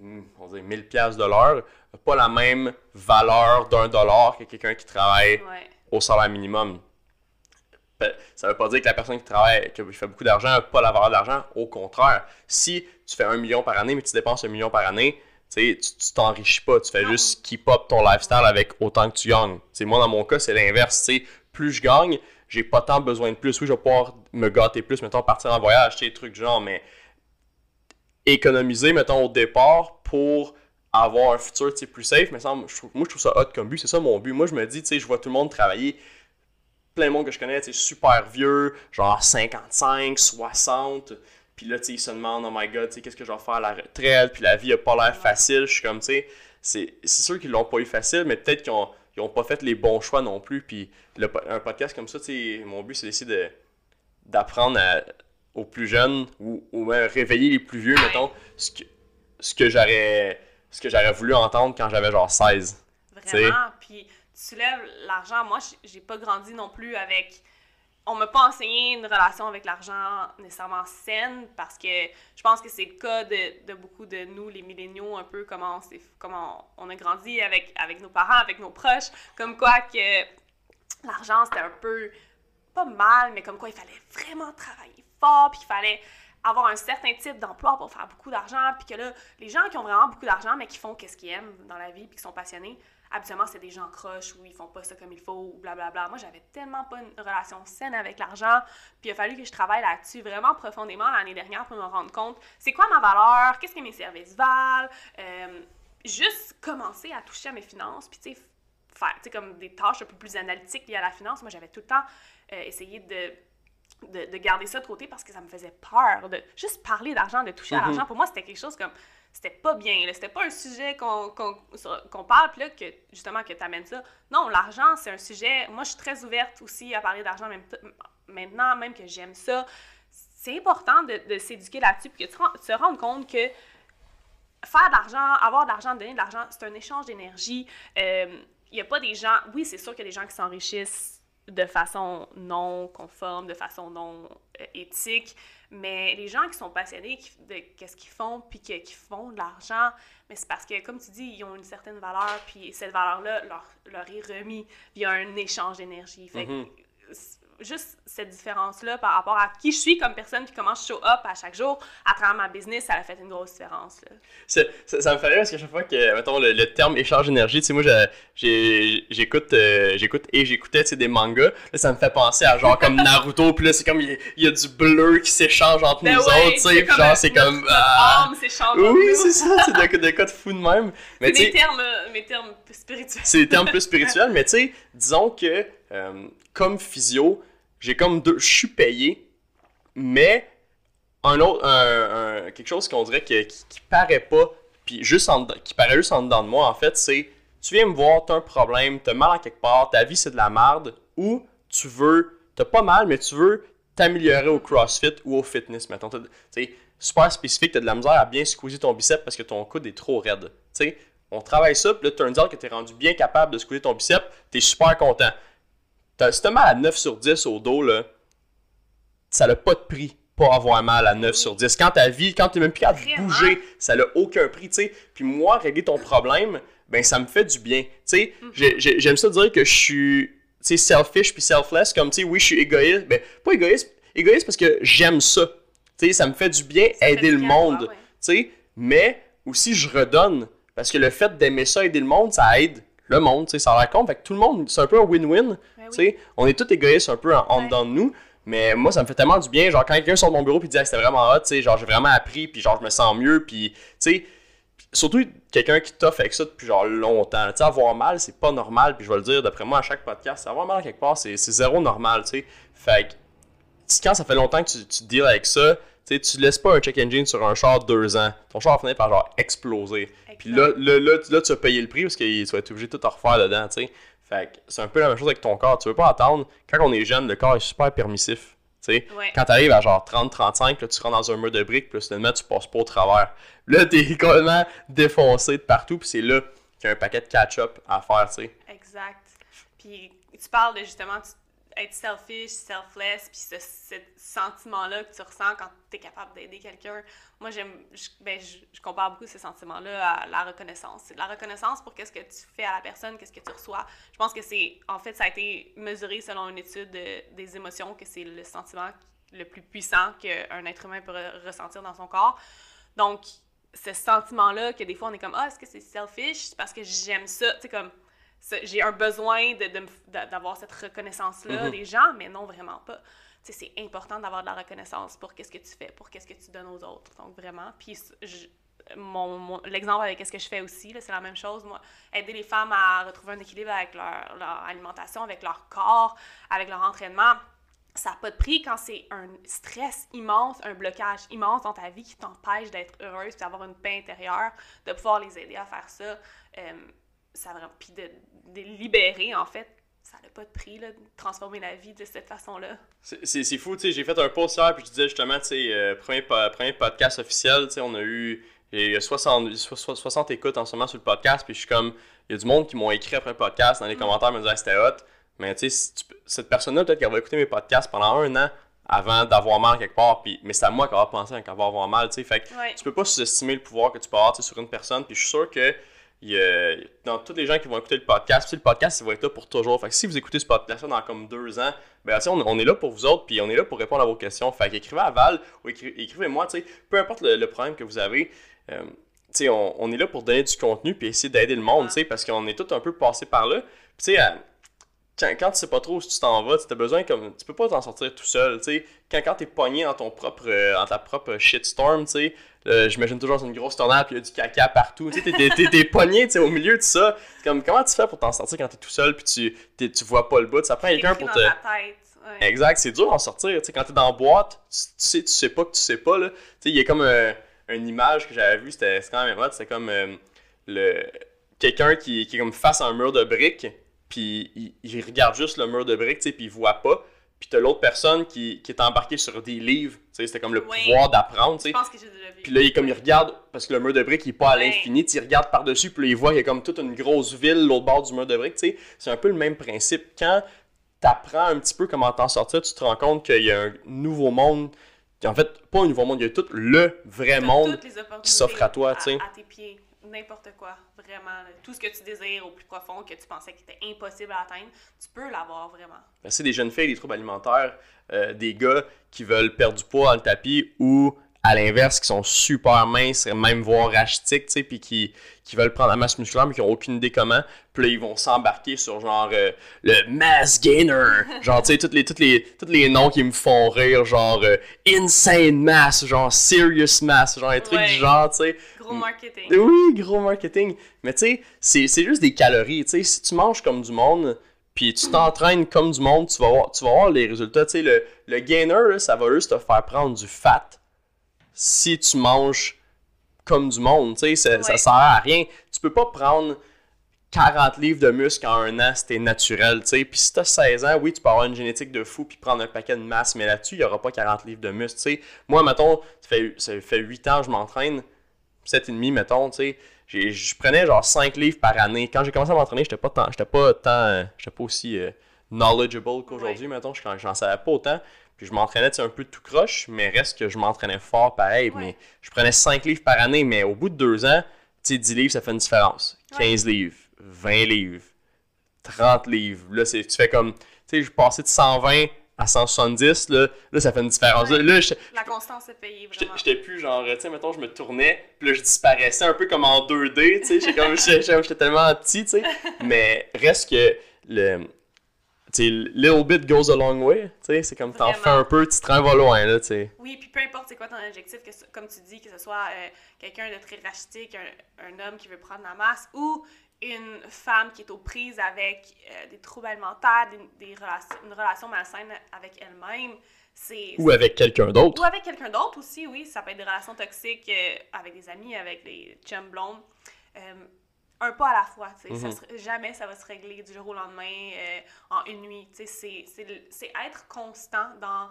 hmm, on dire 1000 pièces de l'heure, n'a pas la même valeur d'un dollar que quelqu'un qui travaille Ouais. au salaire minimum. Ça veut pas dire que la personne qui travaille, qui fait beaucoup d'argent, n'a pas la valeur de l'argent. Au contraire, si tu fais un million par année, mais tu dépenses un million par année, tu t'enrichis pas, tu fais juste keep up ton lifestyle avec autant que tu gagnes. Moi, dans mon cas, c'est l'inverse. Plus je gagne, j'ai pas tant besoin de plus. Oui, je vais pouvoir me gâter plus, mettons, partir en voyage, des trucs du genre, mais économiser, mettons, au départ pour avoir un futur plus safe, mais ça, je moi, je trouve ça hot comme but. C'est ça mon but. Moi, je me dis, tu sais, je vois tout le monde travailler plein de monde que je connais, tu sais, super vieux, genre 55, 60. Puis là, tu sais, ils se demandent, oh my god, tu sais, qu'est-ce que je vais faire à la retraite? Puis la vie a pas l'air facile. Je suis comme, tu sais, c'est c'est sûr qu'ils l'ont pas eu facile, mais peut-être qu'ils ont, ils ont pas fait les bons choix non plus. Puis le un podcast comme ça, tu sais, mon but, c'est d'essayer de d'apprendre à- aux plus jeunes ou, ou même réveiller les plus vieux, mettons, ce que, ce que j'aurais ce que j'aurais voulu entendre quand j'avais genre 16. Vraiment. Puis soulèves l'argent. Moi, j'ai pas grandi non plus avec. On m'a pas enseigné une relation avec l'argent nécessairement saine parce que je pense que c'est le cas de, beaucoup de nous, les milléniaux, un peu comment, on, comment on a grandi avec, avec nos parents, avec nos proches. Comme quoi que l'argent, c'était un peu pas mal, mais comme quoi il fallait vraiment travailler fort, puis qu'il fallait avoir un certain type d'emploi pour faire beaucoup d'argent, puis que là, les gens qui ont vraiment beaucoup d'argent, mais qui font qu'est-ce qu'ils aiment dans la vie, puis qui sont passionnés, habituellement, c'est des gens croches ou ils font pas ça comme il faut, ou blablabla. Moi, j'avais tellement pas une relation saine avec l'argent, puis il a fallu que je travaille là-dessus vraiment profondément l'année dernière pour me rendre compte c'est quoi ma valeur, qu'est-ce que mes services valent, euh, juste commencer à toucher à mes finances, puis tu sais, faire, comme des tâches un peu plus analytiques liées à la finance. Moi, j'avais tout le temps euh, essayé de, de, de garder ça de côté parce que ça me faisait peur de juste parler d'argent, de toucher à Mhm. l'argent. Pour moi, c'était quelque chose comme. C'était pas bien. C'était pas un sujet qu'on qu'on parle, puis là, que, justement, que tu amènes ça. Non, l'argent, c'est un sujet. Moi, je suis très ouverte aussi à parler d'argent même maintenant, même que j'aime ça. C'est important de, de s'éduquer là-dessus, puis que tu te rendre compte que faire de l'argent, avoir de l'argent, donner de l'argent, c'est un échange d'énergie. Euh, Il n'y a pas des gens. Oui, c'est sûr qu'il y a des gens qui s'enrichissent de façon non conforme, de façon non euh, éthique, mais les gens qui sont passionnés qui- de qu'est-ce qu'ils font, puis qui font de l'argent, mais c'est parce que, comme tu dis, ils ont une certaine valeur, puis cette valeur-là leur, leur est remise via un échange d'énergie. Fait juste cette différence-là par rapport à qui je suis comme personne, puis comment je show up à chaque jour à travers ma business, ça a fait une grosse différence. Là. Ça, ça me fait rire parce qu'à chaque fois que, mettons, le, le terme échange d'énergie, tu sais, moi, j'écoute euh, j'écoute et j'écoutais, tu sais, des mangas. Là, ça me fait penser à genre comme Naruto, puis là, c'est comme, il y, a- il y a du bleu qui s'échange entre Ben nous ouais, autres, tu sais, puis genre, c'est comme... s'échange oui, c'est ça, c'est de, de quoi de fou de même. C'est mes termes, euh, mes termes spirituels. c'est des termes plus spirituels, mais tu sais, disons que euh, comme physio, j'ai comme deux. Je suis payé, mais un autre. quelque chose qu'on dirait que- qui, qui paraît pas, puis juste qui paraît juste en dedans de moi, en fait, c'est tu viens me voir, t'as un problème, t'as mal à quelque part, ta vie c'est de la merde, ou tu veux. T'as pas mal, mais tu veux t'améliorer au CrossFit ou au fitness, mettons. Tu super spécifique, t'as de la misère à bien squeezer ton bicep parce que ton coude est trop raide. Tu sais, on travaille ça, puis là, turns out que t'es rendu bien capable de squeezer ton bicep, t'es super content. Si t'as mal à 9 sur 10 au dos, là, ça n'a pas de prix pas avoir mal à 9 sur 10. Quand ta vie, quand t'es même plus capable de bouger, ça n'a aucun prix, tu sais. Puis moi, régler ton problème, ben ça me fait du bien. Tu sais, j'ai- j'ai- j'aime ça dire que je suis, tu sais, selfish puis selfless, comme, tu sais, oui, je suis égoïste. Ben, pas égoïste, égoïste parce que j'aime ça. Tu sais, ça me fait du bien Ça aider le monde. ouais, ouais. Tu sais, mais aussi je redonne. Parce que le fait d'aimer ça, aider le monde, ça aide le monde, tu sais, ça con. Fait que tout le monde, c'est un peu un win-win. Oui. Tu on est tous égoïstes un peu en, en Ouais. dedans de nous. Mais moi, ça me fait tellement du bien. Genre, quand quelqu'un sort de mon bureau puis dit Ah, c'était vraiment hot, tu sais, genre, j'ai vraiment appris, puis genre, je me sens mieux, puis, tu sais, surtout, quelqu'un qui t'offre avec ça depuis genre longtemps. Tu sais, avoir mal, c'est pas normal, puis je vais le dire d'après moi à chaque podcast, avoir mal quelque part, c'est zéro normal, tu sais. Fait que quand ça fait longtemps que tu, tu deals avec ça, tu sais, tu laisses pas un check engine sur un char deux ans. Ton char va finir par genre exploser. Puis là, là, là, tu vas payer le prix parce qu'il va être obligé de tout refaire dedans, tu sais. Fait que c'est un peu la même chose avec ton corps. Tu veux pas attendre. Quand on est jeune, le corps est super permissif. Ouais. Quand tu arrives à genre 30-35, tu rentres dans un mur de briques, puis finalement tu passes pas au travers. Là, t'es complètement défoncé de partout, puis c'est là qu'il y a un paquet de catch-up à faire, tu. Exact. Puis tu parles de justement, être selfish, selfless, puis ce, sentiment-là que tu ressens quand tu es capable d'aider quelqu'un. Moi, j'aime, je, ben, je, compare beaucoup ces sentiments-là à la reconnaissance. C'est de la reconnaissance pour qu'est-ce que tu fais à la personne, qu'est-ce que tu reçois. Je pense que c'est, en fait, ça a été mesuré selon une étude des émotions, que c'est le sentiment le plus puissant qu'un être humain peut ressentir dans son corps. Donc, ce sentiment-là, que des fois on est comme, ah, est-ce que c'est selfish? parce que j'aime ça. Tu sais, comme, j'ai un besoin d'avoir cette reconnaissance-là mm-hmm. des gens, mais non, vraiment pas. c'est important d'avoir de la reconnaissance pour qu'est-ce que tu fais, pour qu'est-ce que tu donnes aux autres. Donc, vraiment. Puis, mon, l'exemple avec ce que je fais aussi, c'est la même chose. Moi, aider les femmes à retrouver un équilibre avec leur, leur alimentation, avec leur corps, avec leur entraînement, ça n'a pas de prix quand c'est un stress immense, un blocage immense dans ta vie qui t'empêche d'être heureuse, d'avoir une paix intérieure, de pouvoir les aider à faire ça. Euh, ça puis de, de libérer, en fait, ça n'a pas de prix, là, de transformer la vie de cette façon-là. C'est fou, tu sais, j'ai fait un post hier, puis je disais justement, tu sais, euh, premier, premier podcast officiel, tu sais, on a eu, il y a 60, 60 écoutes en ce moment sur le podcast, puis je suis comme, il y a du monde qui m'ont écrit après le podcast dans les mm. commentaires, me disant c'était hot, mais tu sais, cette personne-là, peut-être qu'elle va écouter mes podcasts pendant un an avant d'avoir mal quelque part, puis, mais c'est à moi qu'elle va penser qu'elle va avoir mal, tu sais, fait que tu peux pas sous-estimer le pouvoir que tu peux avoir sur une personne, puis je suis sûr que il dans tous les gens qui vont écouter le podcast, puis le podcast, il va être là pour toujours. Fait que si vous écoutez ce podcast-là dans comme deux ans, ben, on, on, est là pour vous autres, puis on est là pour répondre à vos questions. Fait qu'écrivez à Val ou écrivez-moi, tu sais, peu importe le, problème que vous avez. Euh, tu sais, on, on, est là pour donner du contenu puis essayer d'aider le monde, tu sais, parce qu'on est tous un peu passé par là. tu sais, quand, quand tu sais pas trop où tu t'en vas, tu as besoin comme. Tu peux pas t'en sortir tout seul, tu sais. Quand, quand t'es pogné dans ton propre. Euh, dans ta propre shitstorm, tu sais. Euh, j'imagine toujours c'est une grosse tornade puis il y a du caca partout. Tu sais, t'es, t'es, pogné, tu sais, au milieu de ça. Comme, comment tu fais pour t'en sortir quand t'es tout seul puis tu, tu vois pas le bout? Ça prend quelqu'un pour te. Exact, c'est dur d'en sortir. Tu sais, quand t'es dans la boîte, tu, sais, tu sais pas que tu sais pas, là. Tu sais, il y a comme euh, une image que j'avais vue, c'était, quand même hot, c'était comme le quelqu'un qui, qui est comme face à un mur de briques puis il, regarde juste le mur de briques, tu sais, puis il voit pas. Puis t'as l'autre personne qui, qui est embarquée sur des livres, tu sais, c'était comme le pouvoir d'apprendre, tu sais. Je pense que j'ai déjà vu. Puis là, il, comme il regarde, parce que le mur de briques, il est pas à l'infini, il regarde par-dessus, puis là, il voit qu'il y a comme toute une grosse ville l'autre bord du mur de briques, tu sais. C'est un peu le même principe. Quand t'apprends un petit peu comment t'en sortir, tu te rends compte qu'il y a un nouveau monde, en fait, pas un nouveau monde, il y a tout le vrai monde qui s'offre à toi, tu sais. À tes pieds n'importe quoi, vraiment. Tout ce que tu désires au plus profond, que tu pensais qu'il était impossible à atteindre, tu peux l'avoir vraiment. Ben, c'est des jeunes filles, des troubles alimentaires, euh, des gars qui veulent perdre du poids dans le tapis ou à l'inverse, qui sont super minces, même voire rachitiques, tu sais, puis qui, qui veulent prendre la masse musculaire, mais qui n'ont aucune idée comment. Puis là, ils vont s'embarquer sur genre euh, le mass gainer. genre, tu sais, tous les, toutes les, toutes les noms qui me font rire, genre euh, insane mass, genre serious mass, genre un truc du genre, tu sais. Gros marketing. Oui, gros marketing. Mais tu sais, c'est juste des calories. Tu sais, si tu manges comme du monde, puis tu t'entraînes comme du monde, tu vas voir, tu vas voir les résultats. Tu sais, le, le gainer, ça va juste te faire prendre du fat si tu manges comme du monde, tu sais, ça, sert à rien. Tu peux pas prendre 40 livres de muscle en un an t'es naturel, tu sais. Puis si t'as 16 ans, oui, tu peux avoir une génétique de fou puis prendre un paquet de masse, mais là-dessus, il y aura pas 40 livres de muscle, tu sais. Moi, mettons, ça fait, ça fait 8 ans que je m'entraîne, 7 et demi, mettons, tu sais. Je prenais genre 5 livres par année. Quand j'ai commencé à m'entraîner, j'étais pas tant, j'étais pas tant, j'étais pas aussi euh, knowledgeable qu'aujourd'hui, mettons. J'en savais pas autant je m'entraînais un peu tout croche, mais reste que je m'entraînais fort pareil. Mais je prenais 5 livres par année, mais au bout de 2 ans, tu sais, 10 livres, ça fait une différence. 15 livres, 20 livres, 30 livres. Là, tu fais comme, tu sais, je passais de 120 à 170, là, là ça fait une différence. Là, la constance est payée, vraiment. J'étais plus genre, tu sais, mettons, je me tournais, puis là, je disparaissais un peu comme en 2D, tu sais, j'étais tellement petit, tu sais. mais reste que le sais, little bit goes a long way. Tu sais, c'est comme t'en fais un peu, tu te rends loin, là, tu sais. Oui, puis peu importe c'est quoi ton objectif, que comme tu dis, que ce soit euh, quelqu'un de très rachitique, un, un homme qui veut prendre la masse, ou une femme qui est aux prises avec euh, des troubles alimentaires, des, des relations, une relation malsaine avec elle-même, c'est... Ou avec quelqu'un d'autre. Ou avec quelqu'un d'autre aussi, oui. Ça peut être des relations toxiques euh, avec des amis, avec des chums blondes. Un pas à la fois. Ça Mhm. se- jamais ça va se régler du jour au lendemain, euh, en une nuit. C'est- être constant dans,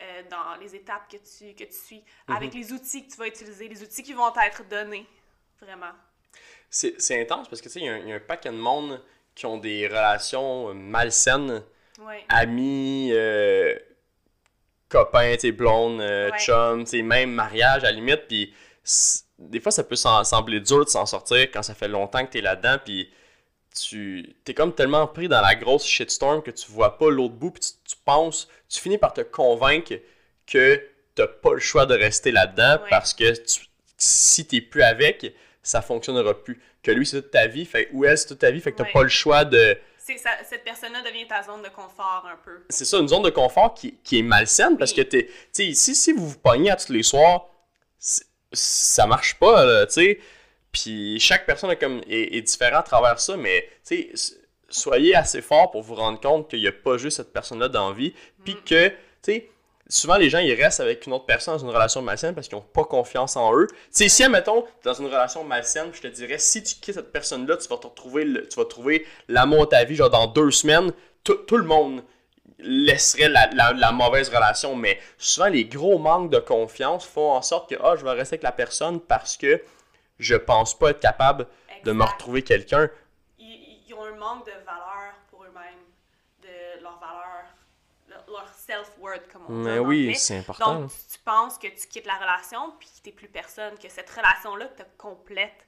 euh, dans les étapes que tu, que tu suis, Mhm. avec les outils que tu vas utiliser, les outils qui vont t'être donnés. Vraiment. C'est intense parce que, tu sais, il y, a un- il y a un paquet de monde qui ont des relations euh, malsaines, Ouais. amis, euh, copains, blondes, Ouais. chums, même mariage à la limite, puis des fois, ça peut sem- sembler dur de s'en sortir quand ça fait longtemps que t'es là-dedans, puis tu t'es comme tellement pris dans la grosse shitstorm que tu vois pas l'autre bout, puis tu, tu penses, tu finis par te convaincre que t'as pas le choix de rester là-dedans Ouais. parce que tu- si t'es plus avec, ça fonctionnera plus. Que lui, c'est toute ta vie, fait, ou elle, c'est toute ta vie, fait que t'as Ouais. pas le choix de. C'est ça- cette personne-là devient ta zone de confort un peu. C'est ça, une zone de confort qui, qui est malsaine parce que t'es. Tu sais, si, si vous vous pognez à tous les soirs, ça marche pas, là, tu sais. Puis chaque personne est, comme, est, est différente à travers ça, mais tu sais, soyez assez fort pour vous rendre compte qu'il n'y a pas juste cette personne-là dans la vie. Puis Mm. que, tu sais, souvent les gens ils restent avec une autre personne dans une relation malsaine parce qu'ils n'ont pas confiance en eux. Tu sais, si, admettons, dans une relation malsaine, je te dirais, si tu quittes cette personne-là, tu vas te retrouver, le- tu vas trouver l'amour de ta vie, genre dans deux semaines, tout le monde laisserait la, la- la mauvaise relation, mais souvent les gros manques de confiance font en sorte que ah, je vais rester avec la personne parce que je pense pas être capable de me retrouver quelqu'un. ils, ils ont un manque de valeur pour eux-mêmes, de leur valeur, leur, self-worth, comme on dit. Mais en oui, c'est important. Donc, tu, tu penses que tu quittes la relation puis que t'es plus personne, que cette relation-là te complète.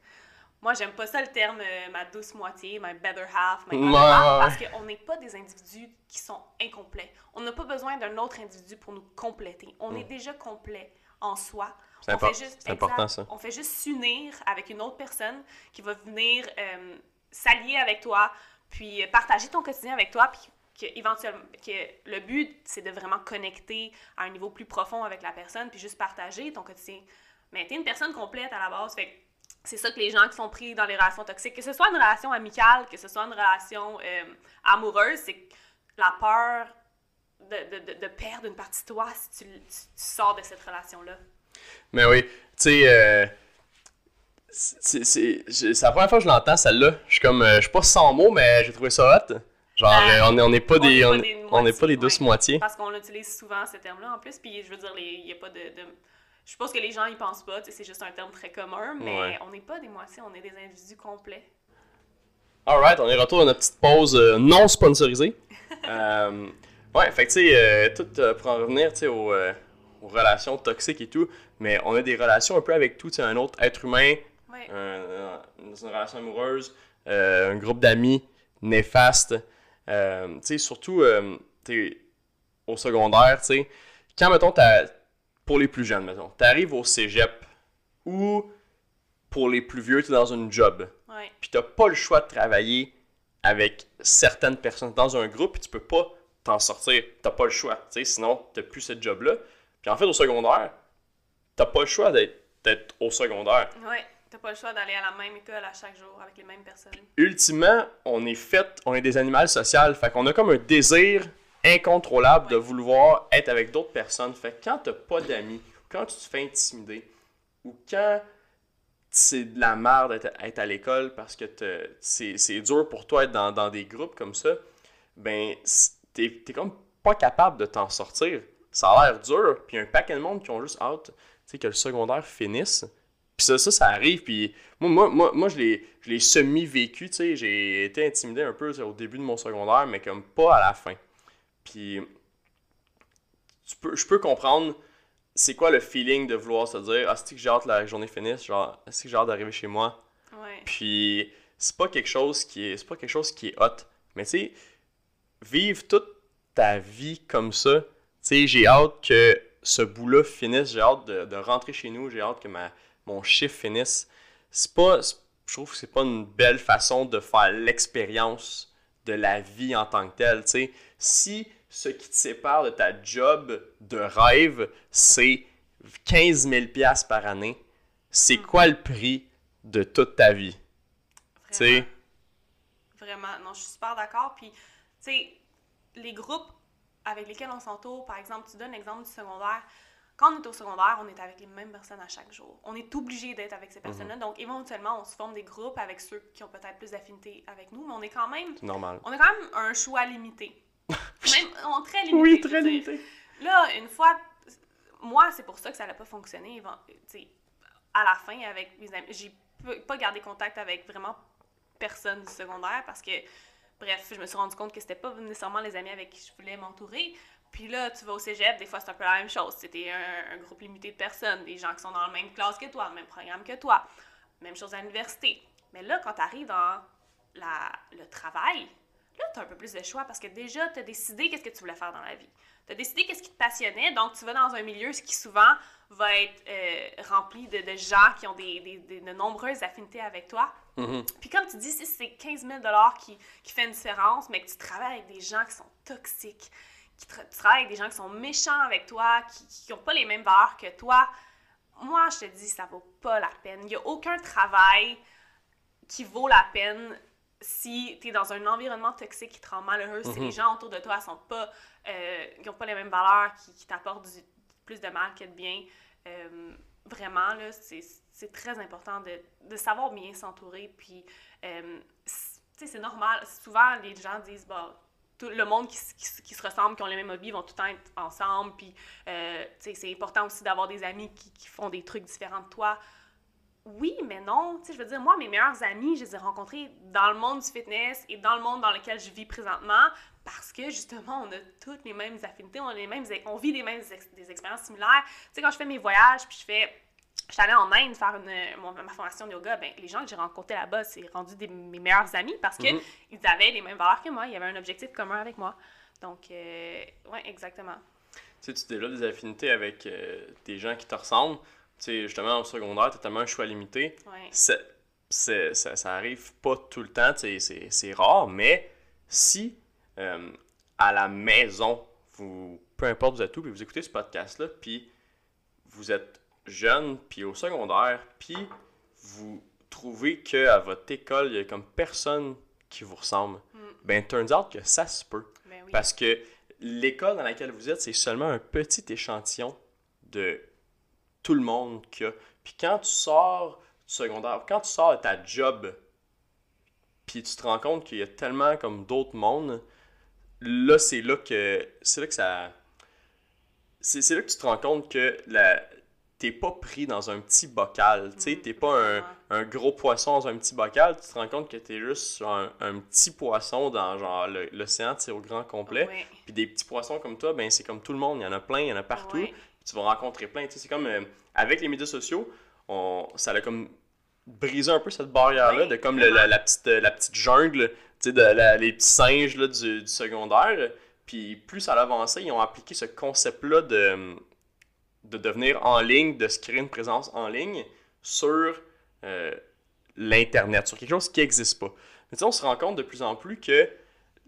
Moi, j'aime pas ça le terme euh, ma douce moitié, my better half, my other half, parce qu'on n'est pas des individus qui sont incomplets. On n'a pas besoin d'un autre individu pour nous compléter. On est déjà complet en soi. Mm. C'est important, ça. On fait juste s'unir avec une autre personne qui va venir euh, s'allier avec toi, puis euh, partager ton quotidien avec toi, puis que, éventuellement, que le but, c'est de vraiment connecter à un niveau plus profond avec la personne, puis juste partager ton quotidien. Mais t'es une personne complète à la base, fait c'est ça que les gens qui sont pris dans les relations toxiques, que ce soit une relation amicale, que ce soit une relation euh, amoureuse, c'est la peur de, de- de- perdre une partie de toi si tu, tu- tu sors de cette relation-là. Mais oui, tu sais, euh, c'est la première fois que je l'entends, celle-là. Je suis comme, euh, je suis pas sans mots, mais j'ai trouvé ça hot. Genre, Ah, euh, on est- on n'est pas, on pas des on n'est pas des douces moitiés. Parce qu'on utilise souvent ce terme-là en plus, puis je veux dire, il y a pas de, de- Je suppose que les gens y pensent pas, c'est juste un terme très commun, mais Ouais. on n'est pas des moitiés, on est des individus complets. Alright, on est retour à notre petite pause euh, non sponsorisée. Euh, ouais, fait que tu sais, euh, tout euh, pour en revenir aux, aux relations toxiques et tout, mais on a des relations un peu avec tout, un autre être humain, Ouais. un- une relation amoureuse, un groupe d'amis néfastes. Euh, tu sais, surtout au secondaire, tu sais, quand, mettons, t'as- pour les plus jeunes, mettons, t'arrives au cégep ou pour les plus vieux, t'es dans une job Ouais. puis t'as pas le choix de travailler avec certaines personnes dans un groupe, puis tu peux pas t'en sortir. T'as pas le choix, tu sais, sinon t'as plus ce job-là. Puis en fait, au secondaire, t'as pas le choix d'être au secondaire. Ouais. T'as pas le choix d'aller à la même école à chaque jour avec les mêmes personnes. Ultimement, on est fait, on est des animaux sociaux, fait qu'on a comme un désir incontrôlable de vouloir être avec d'autres personnes. Fait quand t'as pas d'amis, quand tu te fais intimider, ou quand c'est de la merde d'être être à l'école parce que c'est dur pour toi d'être dans, dans des groupes comme ça, ben t'es comme pas capable de t'en sortir. Ça a l'air dur, puis un paquet de monde qui ont juste hâte que le secondaire finisse. Puis ça, ça, arrive, puis moi, moi, moi, moi je l'ai semi-vécu, j'ai été intimidé un peu au début de mon secondaire, mais comme pas à la fin. Puis tu peux, je peux comprendre c'est quoi le feeling de vouloir se dire ah c'est que j'ai hâte que la journée finisse? Genre c'est que j'ai hâte d'arriver chez moi? Ouais. puis c'est pas quelque chose qui est c'est pas quelque chose qui est hot mais tu sais vivre toute ta vie comme ça tu sais j'ai hâte que ce bout là finisse j'ai hâte de, de rentrer chez nous j'ai hâte que ma mon chiffre finisse c'est pas je trouve que c'est pas une belle façon de faire l'expérience de la vie en tant que telle. tu sais. Si ce qui te sépare de ta job de rêve, c'est 15 000 piastres par année, c'est Mm. quoi le prix de toute ta vie? Tu sais? Vraiment. Vraiment. Non, je suis super d'accord. Puis, tu sais, les groupes avec lesquels on s'entoure, par exemple, tu donnes l'exemple du secondaire. Quand on est au secondaire, on est avec les mêmes personnes à chaque jour. On est obligé d'être avec ces Mhm. personnes-là. Donc, éventuellement, on se forme des groupes avec ceux qui ont peut-être plus d'affinité avec nous, mais on est quand même, normal. on a quand même un choix limité. Même, on, très limité. je veux dire. Là, une fois, moi, c'est pour ça que ça n'a pas fonctionné. À la fin, avec mes amis, j'ai pas gardé contact avec vraiment personne du secondaire parce que, bref, je me suis rendu compte que c'était pas nécessairement les amis avec qui je voulais m'entourer. Puis là, tu vas au cégep, des fois, c'est un peu la même chose. C'était un, un groupe limité de personnes, des gens qui sont dans la même classe que toi, le même programme que toi. Même chose à l'université. Mais là, quand tu arrives dans la, le travail, là, tu as un peu plus de choix parce que déjà, tu as décidé qu'est-ce que tu voulais faire dans la vie. Tu as décidé qu'est-ce qui te passionnait, donc tu vas dans un milieu ce qui souvent va être euh, rempli de, de gens qui ont des, des- des- de nombreuses affinités avec toi. Mhm. Puis comme tu dis, si c'est 15 000 qui, qui fait une différence, mais que tu travailles avec des gens qui sont toxiques, qui tra- tu travailles avec des gens qui sont méchants avec toi, qui n'ont pas les mêmes valeurs que toi, moi, je te dis, ça vaut pas la peine. Il n'y a aucun travail qui vaut la peine si tu es dans un environnement toxique qui te rend malheureux, si Mhm. les gens autour de toi sont pas, euh, qui n'ont pas les mêmes valeurs, qui, qui t'apportent du- plus de mal que de bien. Euh, vraiment, là, c'est c'est très important de, de savoir bien s'entourer. Puis, euh, c'est normal. Souvent, les gens disent, bah, tout le monde qui, se ressemble, qui ont les mêmes hobbies, vont tout le temps être ensemble. Puis, c'est important aussi d'avoir des amis qui, qui font des trucs différents de toi. Oui, mais non. Tu sais, je veux dire, moi, mes meilleurs amis, je les ai rencontrés dans le monde du fitness et dans le monde dans lequel je vis présentement parce que, justement, on a toutes les mêmes affinités, on, a les mêmes, on vit des mêmes ex- des expériences similaires. Tu sais, quand je fais mes voyages, puis je fais... Je suis allée en Inde faire une, mon- ma formation de yoga, ben, les gens que j'ai rencontrés là-bas, c'est rendu des, mes meilleurs amis parce qu'ils Mhm. avaient les mêmes valeurs que moi, il y avait un objectif commun avec moi. Donc, euh, ouais, exactement. Tu sais, tu développes des affinités avec euh, des gens qui te ressemblent. Sais, justement, au secondaire, tu as tellement un choix limité. Ouais. C'est- ça, ça arrive pas tout le temps, c'est c'est rare, mais si euh, à la maison, vous, peu importe vous êtes où, puis vous écoutez ce podcast-là, puis vous êtes jeune, puis au secondaire, puis vous trouvez qu'à votre école, il y a comme personne qui vous ressemble, Mm. ben turns out que ça se peut. Ben oui. Parce que l'école dans laquelle vous êtes, c'est seulement un petit échantillon de tout le monde qu'il y a. Puis quand tu sors du secondaire, quand tu sors de ta job, puis tu te rends compte qu'il y a tellement comme d'autres mondes, là, c'est là que c'est là que ça... C'est c'est là que tu te rends compte que la... t'es pas pris dans un petit bocal, tu sais, Mm, t'es pas un, gros poisson dans un petit bocal, tu te rends compte que t'es juste un, un petit poisson dans genre le- l'océan, sais, au grand complet. Puis des petits poissons comme toi, ben c'est comme tout le monde, il y en a plein, il y en a partout. Tu vas rencontrer plein. Tu sais, c'est comme euh, avec les médias sociaux, on, ça a comme brisé un peu cette barrière-là Oui, de comme le- la, la petite, euh, la petite jungle, tu sais, de la- les petits singes là, du, du secondaire. Puis plus ça avançait, ils ont appliqué ce concept-là de, de devenir en ligne, de se créer une présence en ligne sur euh, l'Internet, sur quelque chose qui n'existe pas. Mais tu sais, on se rend compte de plus en plus que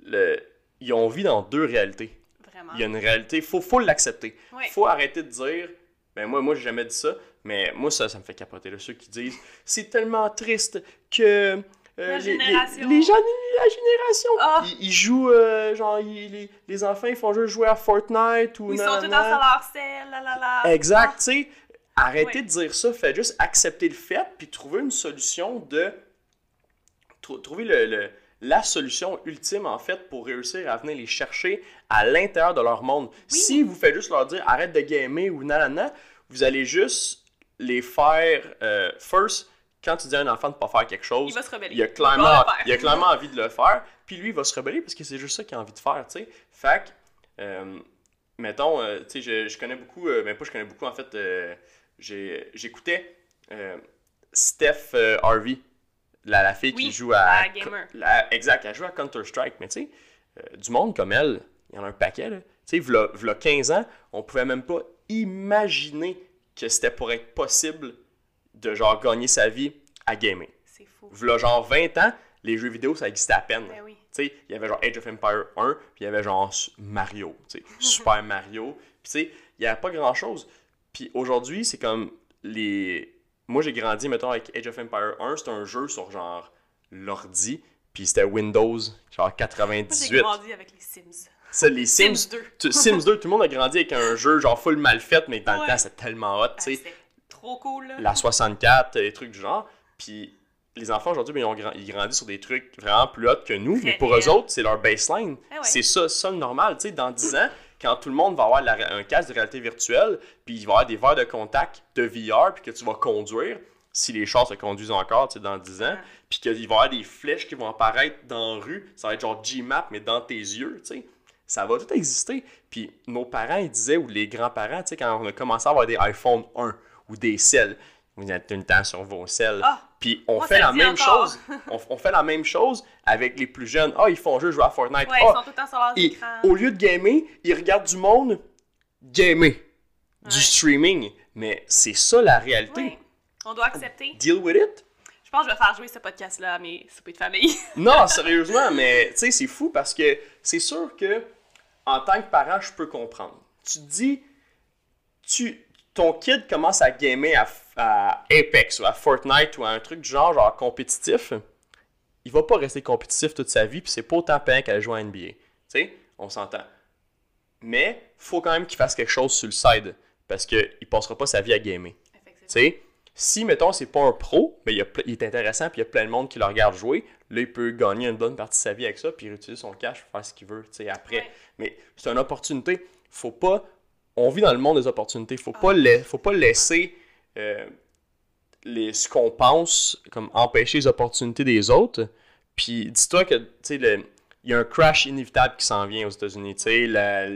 le, ils ont vit dans deux réalités. Vraiment. Il y a une réalité, faut, faut l'accepter. Ouais. Faut arrêter de dire, ben moi, moi j'ai jamais dit ça, mais moi ça, ça me fait capoter. Là, ceux qui disent, c'est tellement triste que euh, La les- génération. les gens la génération, Ah. ils, ils jouent, euh, genre, ils- les, les enfants, ils font juste jouer à Fortnite ou Ils sont tous dans leur selle, là là là. Exact, tu sais. Arrêtez de dire ça, faites juste accepter le fait, puis trouver une solution de. trou- trouver le, le- la solution ultime, en fait, pour réussir à venir les chercher à l'intérieur de leur monde. Oui. Si vous faites juste leur dire arrête de gamer ou nanana, vous allez juste les faire. euh, first, quand tu dis à un enfant de pas faire quelque chose, Il va se rebeller. il a clairement, faire. il a clairement envie de le faire, puis lui, il va se rebeller parce que c'est juste ça qu'il a envie de faire, tu sais. Fait que, euh, mettons, euh, tu sais, je, je connais beaucoup, euh, ben pas je connais beaucoup, en fait, j'ai- j'écoutais Steph Harvey, la, la fille Oui, qui joue à... la gamer. la- exact, elle joue à Counter-Strike, mais tu sais, euh, du monde comme elle, il y en a un paquet, là. Tu sais, v'là, v'là 15 ans, on pouvait même pas imaginer que c'était pour être possible de, genre, gagner sa vie à gamer C'est fou. v'là genre 20 ans, les jeux vidéo, ça existait à peine. Ben oui. Tu sais, il y avait genre Age of Empire 1, puis il y avait genre Mario, tu sais, Super Mario. Puis tu sais, il n'y avait pas grand-chose. Puis aujourd'hui, c'est comme les... Moi, j'ai grandi, mettons, avec Age of Empire 1, c'était un jeu sur genre l'ordi, puis c'était Windows, genre Moi, j'ai 98. grandi avec les Sims. Ça, les Sims, Sims 2. tu- Sims 2, tout le monde a grandi avec un jeu genre full mal fait, mais dans le temps, c'était tellement hot, Ah, tu sais. C'était trop cool, là. La 64, des trucs du genre. Puis les enfants aujourd'hui, ben, ils, ont grand- ils grandissent sur des trucs vraiment plus hot que nous, mais pour eux autres, c'est leur baseline. Ah ouais. C'est ça, ça le normal. Tu sais, dans 10 ans, quand tout le monde va avoir la un casque de réalité virtuelle, puis il va y avoir des verres de contact de VR, puis que tu vas conduire, si les chars se conduisent encore, tu sais, dans 10 ans, puis qu'il va y avoir des flèches qui vont apparaître dans la rue, ça va être genre Gmap, mais dans tes yeux, tu sais. Ça va tout exister. Puis nos parents, ils disaient, ou les grands-parents, tu sais, quand on a commencé à avoir des iPhone 1 ou des celles, vous êtes tout le temps sur vos celles. Ah! Puis on Moi, fait la même encore. chose. On, on fait la même chose avec les plus jeunes. Ah, ils font jeu, jouer à Fortnite. Ouais, Ah, ils sont tout le temps sur leurs et écrans. au lieu de gamer, ils regardent du monde gamer. Du streaming. Mais c'est ça la réalité. On doit accepter. Deal with it. Je pense que je vais faire jouer ce podcast-là à mes soupers de famille. Non, sérieusement, mais tu sais, c'est fou parce que c'est sûr que en tant que parent, je peux comprendre. Tu te dis, tu, ton kid commence à gamer à, à Apex ou à Fortnite ou à un truc du genre, genre compétitif. Il va pas rester compétitif toute sa vie, puis c'est pas autant payant qu'à jouer à NBA. Tu sais, on s'entend. Mais faut quand même qu'il fasse quelque chose sur le side parce qu'il passera pas sa vie à gamer. Tu sais, si, mettons, c'est pas un pro, mais il, a est intéressant, puis il y a plein de monde qui le regarde jouer, là, il peut gagner une bonne partie de sa vie avec ça, puis réutiliser son cash pour faire ce qu'il veut, tu sais, après. Ouais. Mais c'est une opportunité. Faut pas... On vit dans le monde des opportunités. Faut Ah. pas, la- faut pas laisser euh, les, ce qu'on pense comme empêcher les opportunités des autres. Puis dis-toi que, tu sais, le- il y a un crash inévitable qui s'en vient aux États-Unis.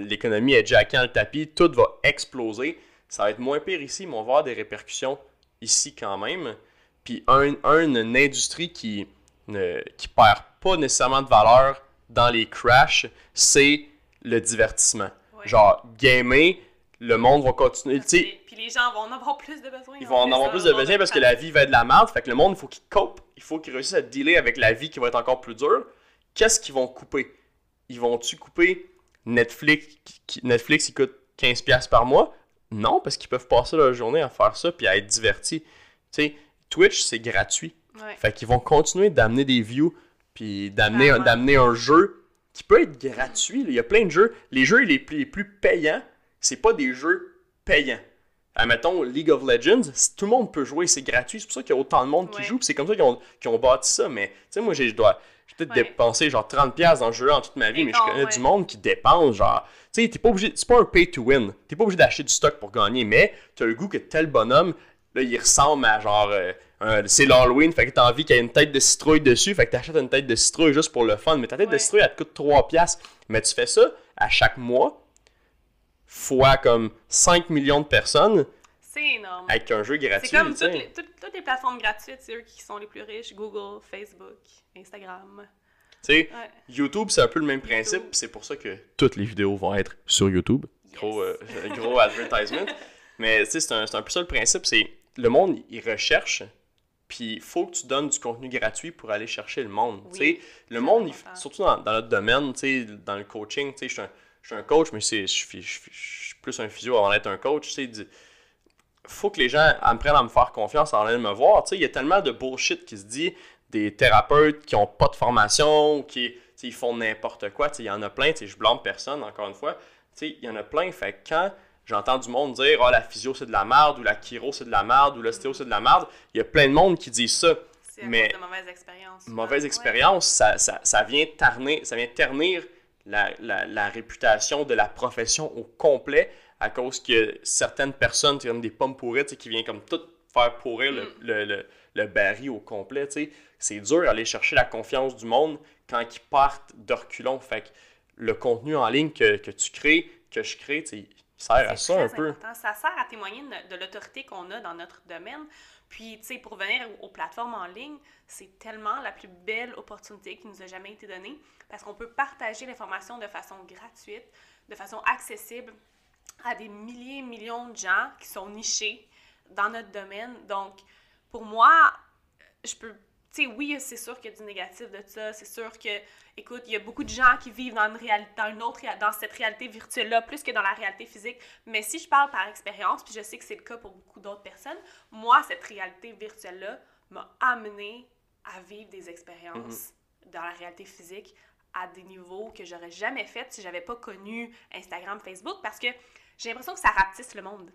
L'économie est jackée dans le tapis, tout va exploser. Ça va être moins pire ici, mais on va avoir des répercussions ici quand même. Puis un, un- une industrie qui ne qui perd pas nécessairement de valeur dans les crashs, c'est le divertissement. Ouais. Genre, gamer, le monde va continuer. Puis les gens vont en avoir plus de besoin. ils vont en avoir plus de besoin parce que la vie va être de la merde. Fait que le monde, il faut qu'il cope. Il faut qu'il réussisse à dealer avec la vie qui va être encore plus dure. Qu'est-ce qu'ils vont couper? Ils vont-tu couper Netflix qui, Netflix qui coûte 15$ par mois? Non, parce qu'ils peuvent passer leur journée à faire ça puis à être divertis. Tu sais, Twitch, c'est gratuit. Ouais. Fait qu'ils vont continuer d'amener des views puis d'amener un, jeu qui peut être gratuit. Il y a plein de jeux. Les jeux les plus, les plus payants, c'est pas des jeux payants. Admettons, League of Legends, tout le monde peut jouer, c'est gratuit. C'est pour ça qu'il y a autant de monde qui joue. C'est comme ça qu'ils ont, ont bâti ça. Mais tu sais, moi, j'ai- je dois j'ai peut-être Ouais. dépensé genre 30$ dans le jeu en toute ma vie, Et mais je connais ouais. du monde qui dépense genre. Tu sais, t'es pas obligé. C'est pas un pay to win. T'es pas obligé d'acheter du stock pour gagner, mais t'as le goût que tel bonhomme, là, il ressemble à genre. euh, c'est l'Halloween, fait que t'as envie qu'il y ait une tête de citrouille dessus, fait que t'achètes une tête de citrouille juste pour le fun. Mais ta tête de citrouille, elle te coûte 3$. Mais tu fais ça à chaque mois, fois comme 5 millions de personnes, C'est énorme. avec un jeu gratuit. C'est comme toutes les, toutes, toutes les plateformes gratuites, c'est eux qui sont les plus riches. Google, Facebook, Instagram. Tu sais, Ouais. YouTube, c'est un peu le même principe, c'est pour ça que toutes les vidéos vont être sur YouTube. Gros, euh, gros advertisement. Mais tu sais, c'est un, un peu ça le principe, c'est le monde, il recherche, puis il faut que tu donnes du contenu gratuit pour aller chercher le monde. Oui, tu sais. le monde, il- surtout dans, dans notre domaine, tu sais, dans le coaching, tu sais, je suis un, je suis un coach, mais c'est- je suis plus un physio avant d'être un coach. Il faut que les gens apprennent à me faire confiance en allant me voir. Il y a tellement de bullshit qui se dit des thérapeutes qui ont pas de formation, qui ils font n'importe quoi. Il y en a plein. Je blâme personne, encore une fois. Il y en a plein. Fait que quand j'entends du monde dire oh, la physio c'est de la merde, ou la chiro c'est de la merde, ou l'ostéo c'est de la merde, il y a plein de monde qui disent ça. Mais- de mauvaises expériences. Mauvaise Ouais. expérience, ça, ça, ça vient ternir, ça vient ternir la, la- la réputation de la profession au complet à cause que certaines personnes, comme des pommes pourries, qui viennent comme tout faire pourrir le, Mm. le, le, le baril au complet. C'est dur d'aller chercher la confiance du monde quand ils partent de reculons. Fait que le contenu en ligne que, que tu crées, que je crée, il sert à ça un très peu. important. Ça sert à témoigner de l'autorité qu'on a dans notre domaine. Puis, tu sais, pour venir aux, plateformes en ligne, c'est tellement la plus belle opportunité qui nous a jamais été donnée parce qu'on peut partager l'information de façon gratuite, de façon accessible à des milliers, millions de gens qui sont nichés dans notre domaine. Donc, pour moi, je peux tu sais, oui, c'est sûr qu'il y a du négatif de ça. C'est sûr que, écoute, il y a beaucoup de gens qui vivent dans une réalité, dans une autre, dans cette réalité virtuelle-là, plus que dans la réalité physique. Mais si je parle par expérience, puis je sais que c'est le cas pour beaucoup d'autres personnes, moi, cette réalité virtuelle-là m'a amené à vivre des expériences mhm. dans la réalité physique à des niveaux que j'aurais jamais fait si j'avais pas connu Instagram, Facebook, parce que j'ai l'impression que ça rapetisse le monde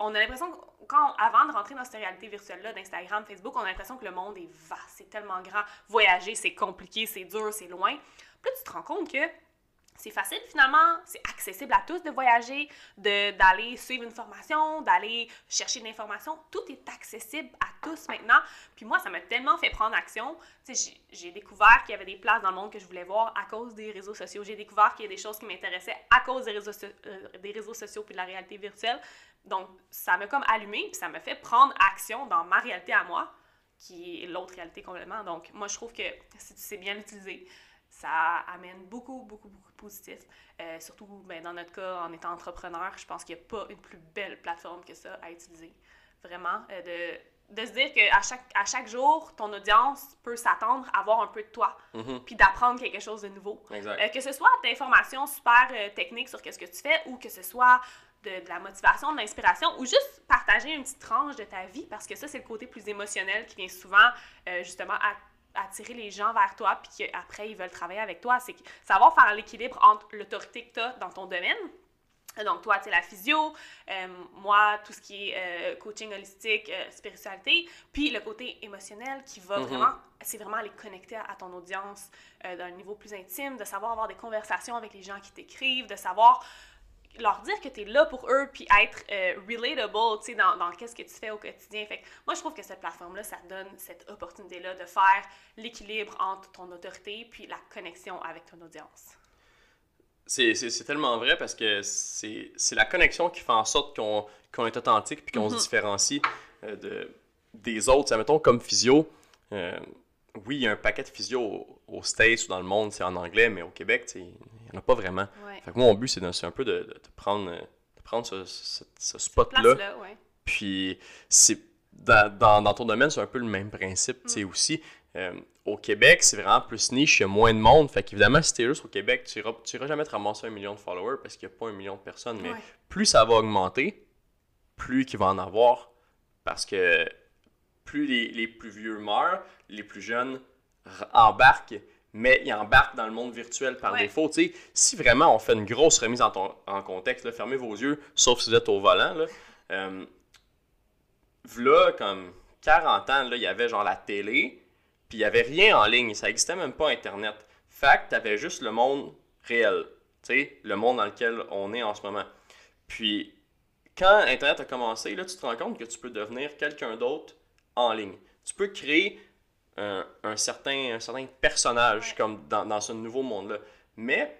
on a l'impression quand avant de rentrer dans cette réalité virtuelle-là d'Instagram, Facebook, on a l'impression que le monde est vaste, c'est tellement grand. Voyager, c'est compliqué, c'est dur, c'est loin. Puis là, tu te rends compte que c'est facile finalement, c'est accessible à tous de voyager, d'aller suivre une formation, d'aller chercher de l'information. Tout est accessible à tous maintenant. Puis moi, ça m'a tellement fait prendre action. J'ai découvert qu'il y avait des places dans le monde que je voulais voir à cause des réseaux sociaux. J'ai découvert qu'il y a des choses qui m'intéressaient à cause des réseaux, euh, des réseaux sociaux puis de la réalité virtuelle. Donc, ça m'a comme allumé, puis ça m'a fait prendre action dans ma réalité à moi, qui est l'autre réalité complètement. Donc, moi, je trouve que sais bien l'utiliser, ça amène beaucoup, beaucoup, beaucoup de positifs. Euh, surtout ben, dans notre cas, en étant entrepreneur, je pense qu'il n'y a pas une plus belle plateforme que ça à utiliser. Vraiment, euh, de, de, se dire qu'à chaque, à chaque jour, ton audience peut s'attendre à voir un peu de toi, mm-hmm. puis d'apprendre quelque chose de nouveau. Euh, que ce soit d'informations super techniques sur qu'est-ce que tu fais, ou que ce soit de, la motivation, de l'inspiration, ou juste partager une petite tranche de ta vie, parce que ça, c'est le côté plus émotionnel qui vient souvent euh, justement attirer les gens vers toi, puis qu'après, ils veulent travailler avec toi. C'est savoir faire l'équilibre entre l'autorité que tu as dans ton domaine, donc, toi, tu es la physio, euh, moi, tout ce qui est euh, coaching holistique, spiritualité, puis le côté émotionnel qui va mm-hmm. vraiment, c'est vraiment aller connecter à, ton audience d'un niveau plus intime, de savoir avoir des conversations avec les gens qui t'écrivent, de savoir leur dire que tu es là pour eux, puis être euh, relatable, tu sais, dans, dans qu'est-ce que tu fais au quotidien. Fait moi, je trouve que cette plateforme-là, ça donne cette opportunité-là de faire l'équilibre entre ton autorité puis la connexion avec ton audience. C'est tellement vrai parce que c'est la connexion qui fait en sorte qu'on est authentique puis qu'on se mm-hmm. différencie euh, de, des autres. Ça, mettons, comme physio, euh, oui, il y a un paquet de physio aux, States ou dans le monde, c'est en anglais, mais au Québec, n'y en a pas vraiment. Fait que moi, mon but, c'est un peu de, prendre, de prendre ce, ce, spot-là. Puis, c'est dans, dans, ton domaine, c'est un peu le même principe, tu sais, mm. aussi. Euh, au Québec, c'est vraiment plus niche, il y a moins de monde. Fait qu'évidemment, si t'es juste au Québec, tu n'iras jamais te ramasser un million de followers parce qu'il n'y a pas un million de personnes. Mais plus ça va augmenter, plus qu'il va en avoir. Parce que plus les, les, plus vieux meurent, les plus jeunes embarquent, mais ils embarquent dans le monde virtuel par défaut. si vraiment on fait une grosse remise en, ton, en contexte, là, fermez vos yeux, sauf si vous êtes au volant. Là, euh, là comme 40 ans, il y avait genre la télé, puis il n'y avait rien en ligne, ça n'existait même pas Internet. Fait que tu avais juste le monde réel, le monde dans lequel on est en ce moment. Puis, quand Internet a commencé, là, tu te rends compte que tu peux devenir quelqu'un d'autre en ligne. Tu peux créer un, certain, un certain personnage comme dans, ce nouveau monde-là. Mais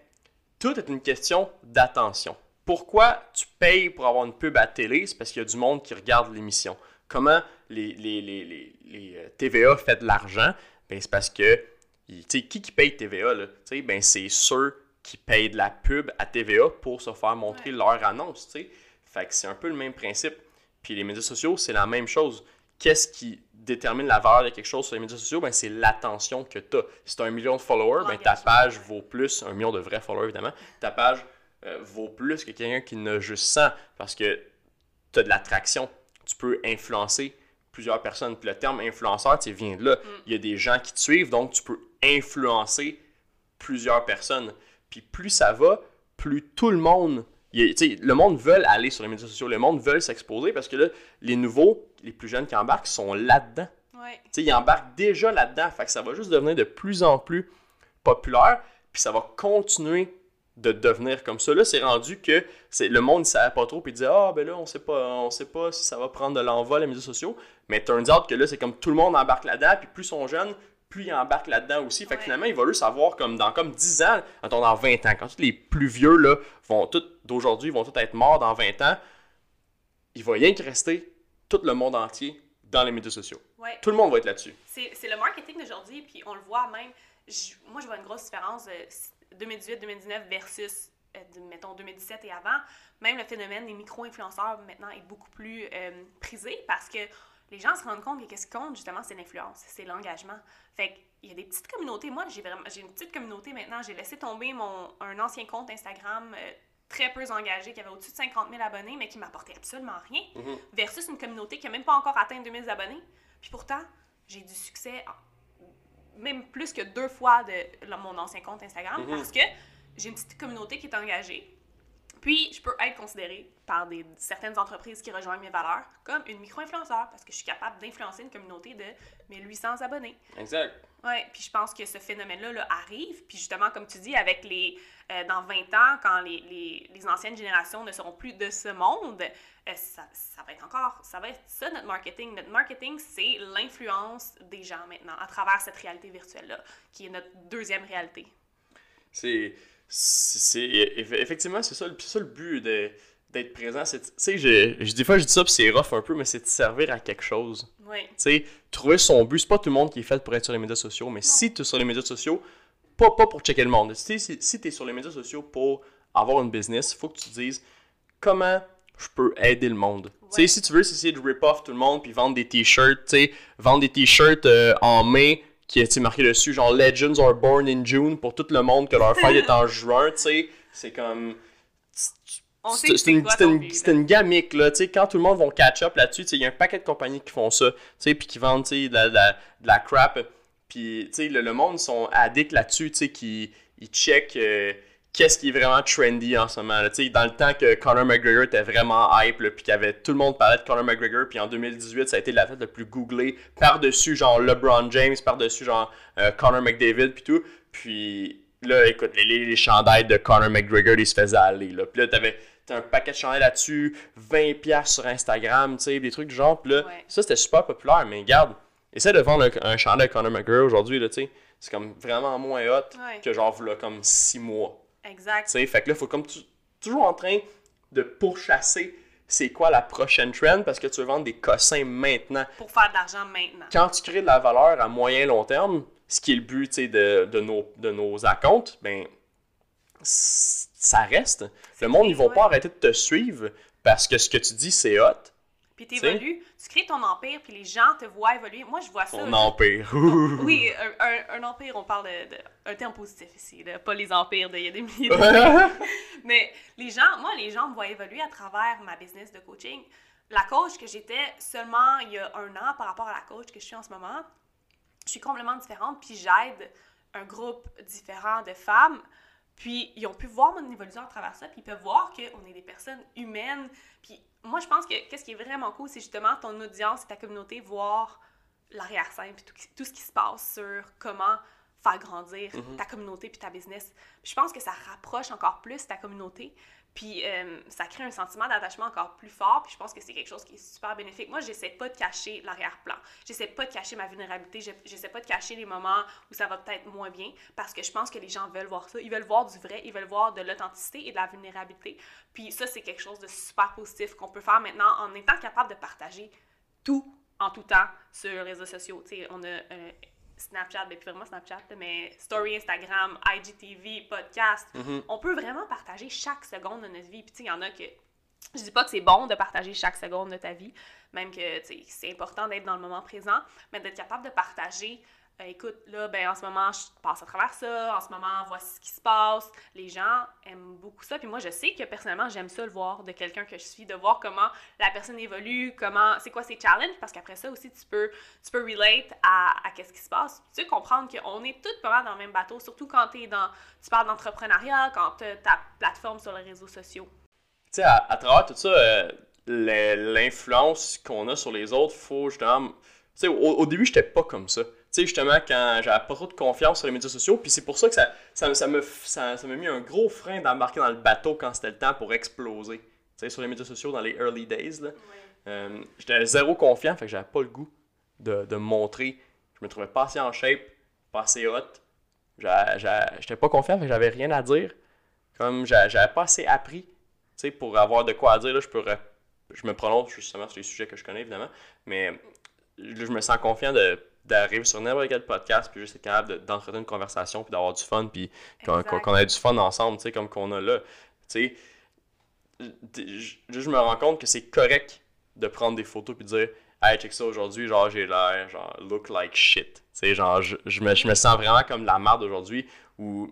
tout est une question d'attention. Pourquoi tu payes pour avoir une pub à télé? C'est parce qu'il y a du monde qui regarde l'émission. Comment les, les, les, les, euh, TVA fait de l'argent? Ben, c'est parce que, tu sais, qui qui paye TVA? Là? Ben, c'est ceux qui payent de la pub à TVA pour se faire montrer leur annonce. T'sais. Fait que c'est un peu le même principe. Puis les médias sociaux, c'est la même chose qu'est-ce qui détermine la valeur de quelque chose sur les médias sociaux, ben, c'est l'attention que tu as. Si tu as un million de followers, ben, ta page vaut plus, un million de vrais followers évidemment, ta page euh, vaut plus que quelqu'un qui n'a juste 100 parce que tu as de l'attraction. Tu peux influencer plusieurs personnes. Puis le terme influenceur, tu vient de là. Mm. Il y a des gens qui te suivent, donc tu peux influencer plusieurs personnes. Puis plus ça va, plus tout le monde le monde veut aller sur les médias sociaux, le monde veut s'exposer parce que là, les nouveaux, les plus jeunes qui embarquent sont là-dedans. Ils embarquent déjà là-dedans. Fait que ça va juste devenir de plus en plus populaire, puis ça va continuer de devenir comme ça. Là, c'est rendu que c'est, le monde ne savait pas trop, puis il disait Ah, ben là, on sait pas, on sait pas si ça va prendre de l'envol, les médias sociaux. Mais turns out que là, c'est comme tout le monde embarque là-dedans, puis plus ils sont jeunes, plus ils embarquent là-dedans aussi. Fait que finalement, il va le savoir comme dans comme 10 ans, dans 20 ans, quand tous les plus vieux là, vont tous d'aujourd'hui vont tous être morts dans 20 ans, il va rien que rester tout le monde entier dans les médias sociaux. Tout le monde va être là-dessus. C'est le marketing d'aujourd'hui, puis on le voit même. moi, je vois une grosse différence de 2018-2019 versus, euh, mettons, 2017 et avant. Même le phénomène des micro-influenceurs maintenant est beaucoup plus euh, prisé parce que les gens se rendent compte que qu'est-ce qui compte, justement, c'est l'influence, c'est l'engagement. Fait qu'il y a des petites communautés. Moi, j'ai vraiment j'ai une petite communauté maintenant. J'ai laissé tomber mon, un ancien compte Instagram euh, très peu engagé, qui avait au-dessus de 50 000 abonnés, mais qui m'apportait absolument rien, Mhm. versus une communauté qui n'a même pas encore atteint 2000 abonnés. Puis pourtant, j'ai du succès, même plus que deux fois de là, mon ancien compte Instagram, Mhm. parce que j'ai une petite communauté qui est engagée. Puis, je peux être considérée par des, certaines entreprises qui rejoignent mes valeurs comme une micro-influenceur parce que je suis capable d'influencer une communauté de 1800 abonnés. Exact. Ouais, puis je pense que ce phénomène-là là, arrive. Puis justement, comme tu dis, avec les. euh, dans 20 ans, quand les, les, les anciennes générations ne seront plus de ce monde, euh, ça, ça va être encore. Ça va être ça notre marketing. Notre marketing, c'est l'influence des gens maintenant à travers cette réalité virtuelle-là, qui est notre deuxième réalité. C'est. C'est- c'est- eff- Effectivement, c'est ça, ça le but de- d'être présent. c'est- Tu sais, je, des fois, je dis ça, puis c'est rough un peu, mais c'est de servir à quelque chose. Tu sais, trouver son but, c'est pas tout le monde qui est fait pour être sur les médias sociaux, mais si tu es sur les médias sociaux, pas, pas pour checker le monde. Si, si, si tu es sur les médias sociaux pour avoir une business, il faut que tu te dises comment je peux aider le monde. Tu sais, si tu veux essayer de rip off tout le monde puis vendre des t-shirts, tu sais, vendre des t-shirts euh, en mai qui est marqué dessus genre Legends are born in June pour tout le monde que leur fête est en juin, tu sais, c'est comme c'est une, une- une gamique, là, tu sais, quand tout le monde va catch up là-dessus, il y a un paquet de compagnies qui font ça, tu sais, puis qui vendent, tu sais, de la, de la- de la crap, puis, tu sais, le, le monde sont addicts là-dessus, tu sais, qui ils checkent euh, qu'est-ce qui est vraiment trendy en ce moment, là, dans le temps que Conor McGregor était vraiment hype, là, puis qu'il y avait, tout le monde parlait de Conor McGregor, puis en 2018, ça a été l'athlète le plus googlé, par-dessus, genre, LeBron James, par-dessus, genre, euh, Conor McDavid, puis tout, puis... Là, écoute, les, les, chandails de Conor McGregor, ils se faisaient aller. Là. Puis là, t'avais un paquet de chandails là-dessus, 20$ sur Instagram, tu sais, des trucs du genre. Puis là, Ouais. ça, c'était super populaire. Mais regarde, essaie de vendre un, un chandail de Conor McGregor aujourd'hui, là, tu sais. C'est comme vraiment moins hot Ouais. que genre, là, comme 6 mois. Exact. Tu sais, fait que là, faut comme tu- toujours en train de pourchasser c'est quoi la prochaine trend parce que tu veux vendre des cossins maintenant Pour faire de l'argent maintenant. quand tu crées de la valeur à moyen long terme, ce qui est le but tu sais, de, de, nos, de nos accounts, ben ça reste. Le monde, ils vont ouais. pas arrêter de te suivre parce que ce que tu dis, c'est hot. Puis tu évolues, tu crées ton empire, puis les gens te voient évoluer. Moi, je vois ça. Ton empire. Oui, un, un- un empire, on parle de, de- un terme positif ici, là, pas les empires d'il y a des milliers d'années. Mais les gens, moi, les gens me voient évoluer à travers ma business de coaching. La coach que j'étais seulement il y a un an par rapport à la coach que je suis en ce moment, je suis complètement différente, puis j'aide un groupe différent de femmes. Puis ils ont pu voir mon évolution à travers ça, puis ils peuvent voir qu'on est des personnes humaines. Puis moi, je pense que qu'est-ce qui est vraiment cool, c'est justement ton audience et ta communauté voir l'arrière-scène, puis tout, tout ce qui se passe sur comment faire grandir ta communauté puis ta business. Puis je pense que ça rapproche encore plus ta communauté, puis euh, ça crée un sentiment d'attachement encore plus fort, puis je pense que c'est quelque chose qui est super bénéfique. Moi, j'essaie pas de cacher l'arrière-plan. J'essaie pas de cacher ma vulnérabilité, Je- j'essaie pas de cacher les moments où ça va peut-être moins bien, parce que je pense que les gens veulent voir ça. Ils veulent voir du vrai, ils veulent voir de l'authenticité et de la vulnérabilité. Puis ça, c'est quelque chose de super positif qu'on peut faire maintenant en étant capable de partager tout en tout temps sur les réseaux sociaux. Tu sais, on a euh, Snapchat, ben, plus vraiment Snapchat, mais Story Instagram, IGTV, podcast. On peut vraiment partager chaque seconde de notre vie. Puis tu sais, il y en a que. Je dis pas que c'est bon de partager chaque seconde de ta vie, même que tu sais, c'est important d'être dans le moment présent, mais d'être capable de partager. Euh, écoute, là, ben, en ce moment, je passe à travers ça. En ce moment, voici ce qui se passe. Les gens aiment beaucoup ça. Puis moi, je sais que personnellement, j'aime ça le voir de quelqu'un que je suis, de voir comment la personne évolue, comment, c'est quoi ses challenges, parce qu'après ça aussi, tu peux, tu peux relate à, à qu'est-ce qui se passe. Tu sais, comprendre qu'on est toutes pas mal dans le même bateau, surtout quand es dans, tu parles d'entrepreneuriat, quand tu ta plateforme sur les réseaux sociaux. Tu sais, à, travers tout ça, euh, l'influence qu'on a sur les autres, faut justement. Tu sais, au, au début, j'étais pas comme ça. Tu sais, justement, quand j'avais pas trop de confiance sur les médias sociaux, puis c'est pour ça que ça, ça, ça me ça, ça m'a mis un gros frein d'embarquer dans le bateau quand c'était le temps pour exploser. Tu sais, sur les médias sociaux dans les early days, là. Euh, j'étais zéro confiant, fait que j'avais pas le goût de, de me montrer. Je me trouvais pas assez en shape, pas assez hot. J'étais pas confiant, fait que j'avais rien à dire. Comme j'a- j'avais pas assez appris, tu sais, pour avoir de quoi à dire. Là, je, peux je me prononce justement sur les sujets que je connais, évidemment. Mais là, je me sens confiant de d'arriver sur n'importe quel podcast puis juste être capable de- d'entretenir une conversation puis d'avoir du fun puis qu'on qu'on ait du fun ensemble tu sais comme qu'on a là tu sais je je me rends compte que c'est correct de prendre des photos puis de dire hey, check ça aujourd'hui, genre, j'ai l'air, genre, look like shit. Tu sais, genre, je, je me, je me sens vraiment comme la merde aujourd'hui, ou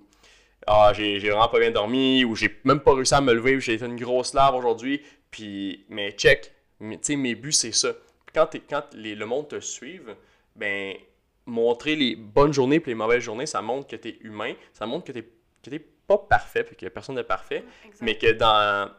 ah, j'ai j'ai vraiment pas bien dormi, ou j'ai même pas réussi à me lever, ou j'ai fait une grosse lave aujourd'hui, puis, mais check, mais, tu sais, mes buts, c'est ça. Quand, t'es- quand les- le monde te suive, ben, montrer les bonnes journées puis les mauvaises journées, ça montre que tu es humain, ça montre que tu n'es pas parfait, puis que personne n'est parfait, Exact. mais que dans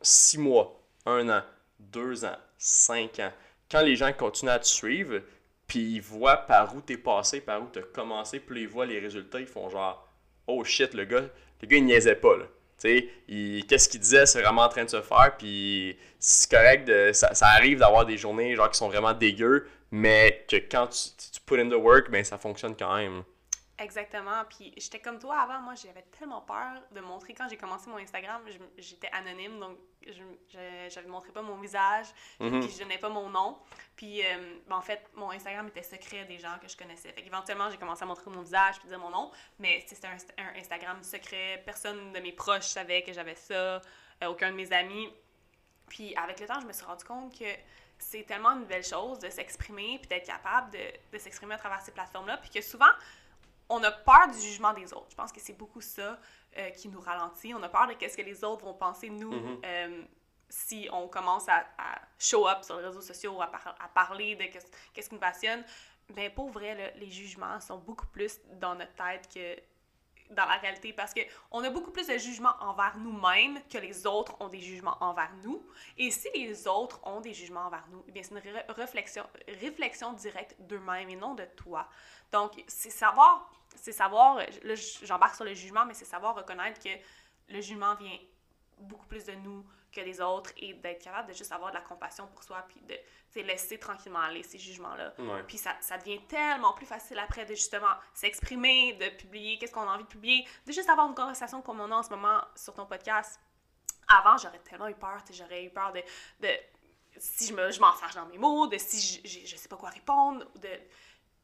six mois, un an, deux ans, cinq ans, quand les gens continuent à te suivre, puis ils voient par où t'es passé, par où t'as commencé, puis ils voient les résultats, ils font genre Oh shit, le gars, le gars il niaisait pas là. Qu'est-ce qu'il disait, c'est vraiment en train de se faire, puis c'est correct, de- ça, ça arrive d'avoir des journées genre qui sont vraiment dégueu, mais que quand tu, tu put in the work, ben ça fonctionne quand même. Exactement. Puis j'étais comme toi avant. Moi, j'avais tellement peur de montrer. Quand j'ai commencé mon Instagram, j'étais anonyme, donc je j'avais montré pas mon visage, Mhm. puis je donnais pas mon nom. Puis euh, ben, en fait, mon Instagram était secret des gens que je connaissais. Fait qu'éventuellement, j'ai commencé à montrer mon visage puis dire mon nom. Mais c'était un, un Instagram secret. Personne de mes proches savait que j'avais ça. euh, aucun de mes amis. Puis avec le temps, je me suis rendu compte que c'est tellement une belle chose de s'exprimer puis d'être capable de, de s'exprimer à travers ces plateformes-là. Puis que souvent, on a peur du jugement des autres. Je pense que c'est beaucoup ça euh, qui nous ralentit. On a peur de qu'est-ce que les autres vont penser de nous Mhm. euh, si on commence à, à show up sur les réseaux sociaux, à, par- à parler de qu'est-ce qui nous passionne. Mais pour vrai, là, les jugements sont beaucoup plus dans notre tête que dans la réalité parce que on a beaucoup plus de jugements envers nous-mêmes que les autres ont des jugements envers nous. Et si les autres ont des jugements envers nous, eh bien c'est une ré- réflexion, réflexion directe d'eux-mêmes et non de toi. Donc c'est savoir, c'est savoir, là j'embarque sur le jugement, mais c'est savoir reconnaître que le jugement vient beaucoup plus de nous que des autres et d'être capable de juste avoir de la compassion pour soi puis de laisser tranquillement aller ces jugements-là. Ouais. Puis ça, ça devient tellement plus facile après de justement s'exprimer, de publier qu'est-ce qu'on a envie de publier, de juste avoir une conversation comme on a en ce moment sur ton podcast. Avant, j'aurais tellement eu peur, j'aurais eu peur de, de si je me je m'enfarge dans mes mots, de si je, je, je sais pas quoi répondre, de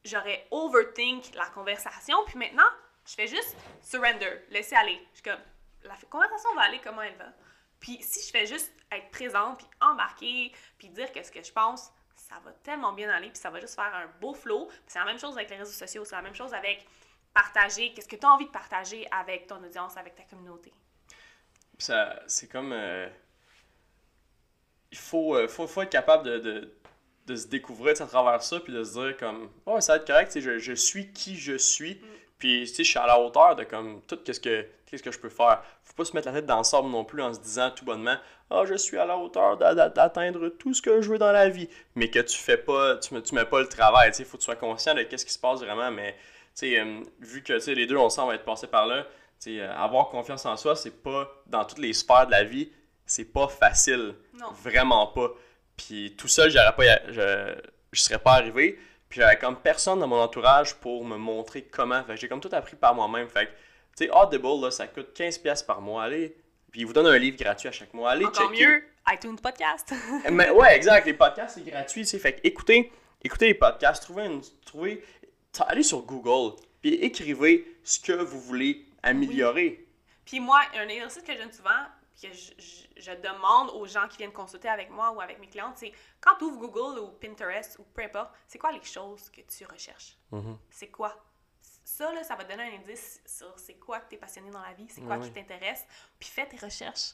j'aurais overthink la conversation. Puis maintenant, je fais juste surrender, laisser aller. Je suis comme, la conversation va aller comment elle va. Puis si je fais juste être présente, puis embarquer, puis dire qu'est-ce que je pense, ça va tellement bien aller, puis ça va juste faire un beau flow. C'est la même chose avec les réseaux sociaux, c'est la même chose avec partager, qu'est-ce que tu as envie de partager avec ton audience, avec ta communauté? Ça, c'est comme. euh, il faut, euh, faut, faut être capable de, de, de se découvrir à travers ça, puis de se dire comme. Oh, ça va être correct, tu sais, je, je suis qui je suis, puis tu sais, je suis à la hauteur de comme tout qu'est-ce que, qu'est-ce que je peux faire. Faut pas se mettre la tête dans le sable non plus en se disant tout bonnement Ah, je suis à la hauteur d'a- d'a- d'atteindre tout ce que je veux dans la vie, mais que tu fais pas, tu, mets- tu mets pas le travail, tu sais, faut que tu sois conscient de qu'est-ce qui se passe vraiment, mais tu sais, euh, vu que tu sais, les deux, on semble être passés par là, tu sais, euh, avoir confiance en soi, c'est pas dans toutes les sphères de la vie, c'est pas facile. Non. Vraiment pas. Puis tout seul, j'aurais pas, je, je serais pas arrivé. Puis j'avais comme personne dans mon entourage pour me montrer comment. Fait que j'ai comme tout appris par moi-même. Fait que, tu sais, Audible, là, ça coûte 15$ piastres par mois. Allez. Puis ils vous donnent un livre gratuit à chaque mois. Allez Encore checker. mieux, iTunes Podcast. Mais ouais, exact. Les podcasts, c'est gratuit. tu sais. Fait que écoutez, écoutez les podcasts. Trouvez une. Trouvez, allez sur Google. Puis écrivez ce que vous voulez améliorer. Puis moi, un exercice que donne souvent, que je, je- je demande aux gens qui viennent consulter avec moi ou avec mes clientes, c'est quand tu ouvres Google ou Pinterest ou peu importe, c'est quoi les choses que tu recherches? Mhm. C'est quoi? Ça, là, ça va te donner un indice sur c'est quoi que tu es passionné dans la vie, c'est quoi qui t'intéresse. Puis fais tes recherches.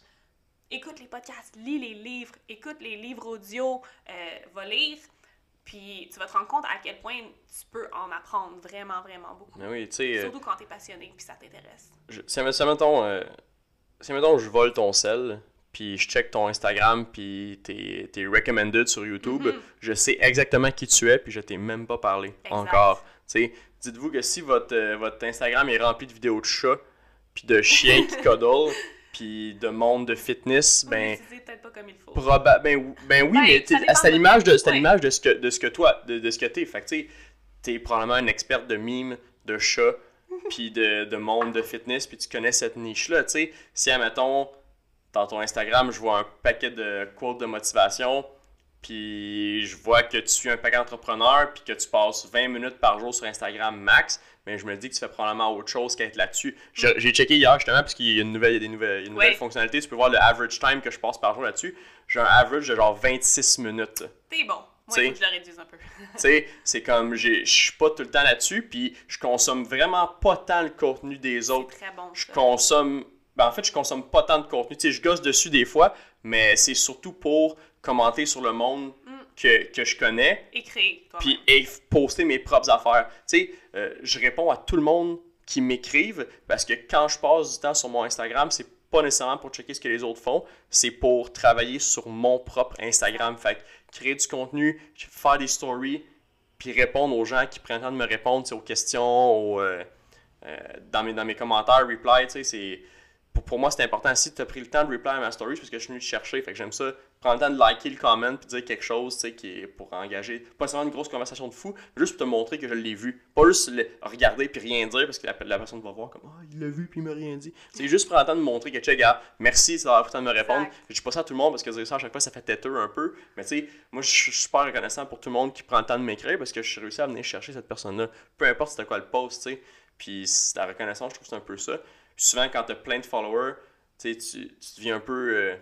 Écoute les podcasts, lis les livres, écoute les livres audio, euh, va lire. Puis tu vas te rendre compte à quel point tu peux en apprendre vraiment, vraiment beaucoup. Mais oui, tu sais. euh, Surtout quand tu es passionné puis ça t'intéresse. si, si, mettons, euh, si, mettons, je vole ton sel, puis je check ton Instagram, puis tes, tes recommended sur YouTube, Mhm. je sais exactement qui tu es, puis je t'ai même pas parlé Exact. encore. Dites-vous que si votre, euh, votre Instagram est rempli de vidéos de chats, puis de chiens qui cuddle, puis de monde de fitness, ben... L'utiliser peut-être pas comme il faut. Proba- ben, ben oui, Ben, mais c'est à de- l'image de, à Ouais. de ce que de ce que toi, de, de ce que t'es. Fait que tu sais, t'es probablement une experte de mimes, de chats, puis de, de monde de fitness, puis tu connais cette niche-là. Tu sais, si admettons dans ton Instagram, je vois un paquet de quotes de motivation, puis je vois que tu suis un paquet d'entrepreneurs, puis que tu passes 20 minutes par jour sur Instagram max, mais je me dis que tu fais probablement autre chose qu'être là-dessus. J'ai checké hier justement, parce qu'il y a une nouvelle, il y a des nouvelles, une nouvelle fonctionnalité, tu peux voir le average time que je passe par jour là-dessus. J'ai un average de genre 26 minutes. T'es bon. Moi, il faut que je le réduise un peu. tu sais, c'est comme, je suis pas tout le temps là-dessus, puis je consomme vraiment pas tant le contenu des autres. Très bon. Je consomme, ben en fait, je consomme pas tant de contenu. Tu sais, je gosse dessus des fois, mais c'est surtout pour commenter sur le monde Mm. que, que je connais, Et créer, puis et poster mes propres affaires. Tu sais, euh, je réponds à tout le monde qui m'écrivent parce que quand je passe du temps sur mon Instagram, c'est pas nécessairement pour checker ce que les autres font, c'est pour travailler sur mon propre Instagram. Fait créer du contenu, faire des stories, puis répondre aux gens qui prennent le temps de me répondre aux questions, euh, euh, dans, mes, dans mes commentaires, reply, tu sais, c'est... Pour, pour moi, c'est important. Si tu as pris le temps de reply à ma story, parce que je suis venu te chercher. Fait que j'aime ça. Prendre le temps de liker le comment puis dire quelque chose, qui est pour engager. Pas seulement une grosse conversation de fou, mais juste pour te montrer que je l'ai vu. Pas juste le regarder puis rien dire parce que la, la personne va voir comme Ah, il l'a vu puis il m'a rien dit. C'est juste prendre le temps de montrer que, check, gars, merci d'avoir pris le temps de me répondre. Je dis pas ça à tout le monde parce que dire ça à chaque fois, ça fait têteux un peu. Mais tu sais, moi, je suis super reconnaissant pour tout le monde qui prend le temps de m'écrire parce que je suis réussi à venir chercher cette personne-là. Peu importe c'était quoi le post, tu sais. Puis la reconnaissance, je trouve que c'est un peu ça. Puis souvent, quand t'as plein de followers, tu tu tu deviens un peu. euh,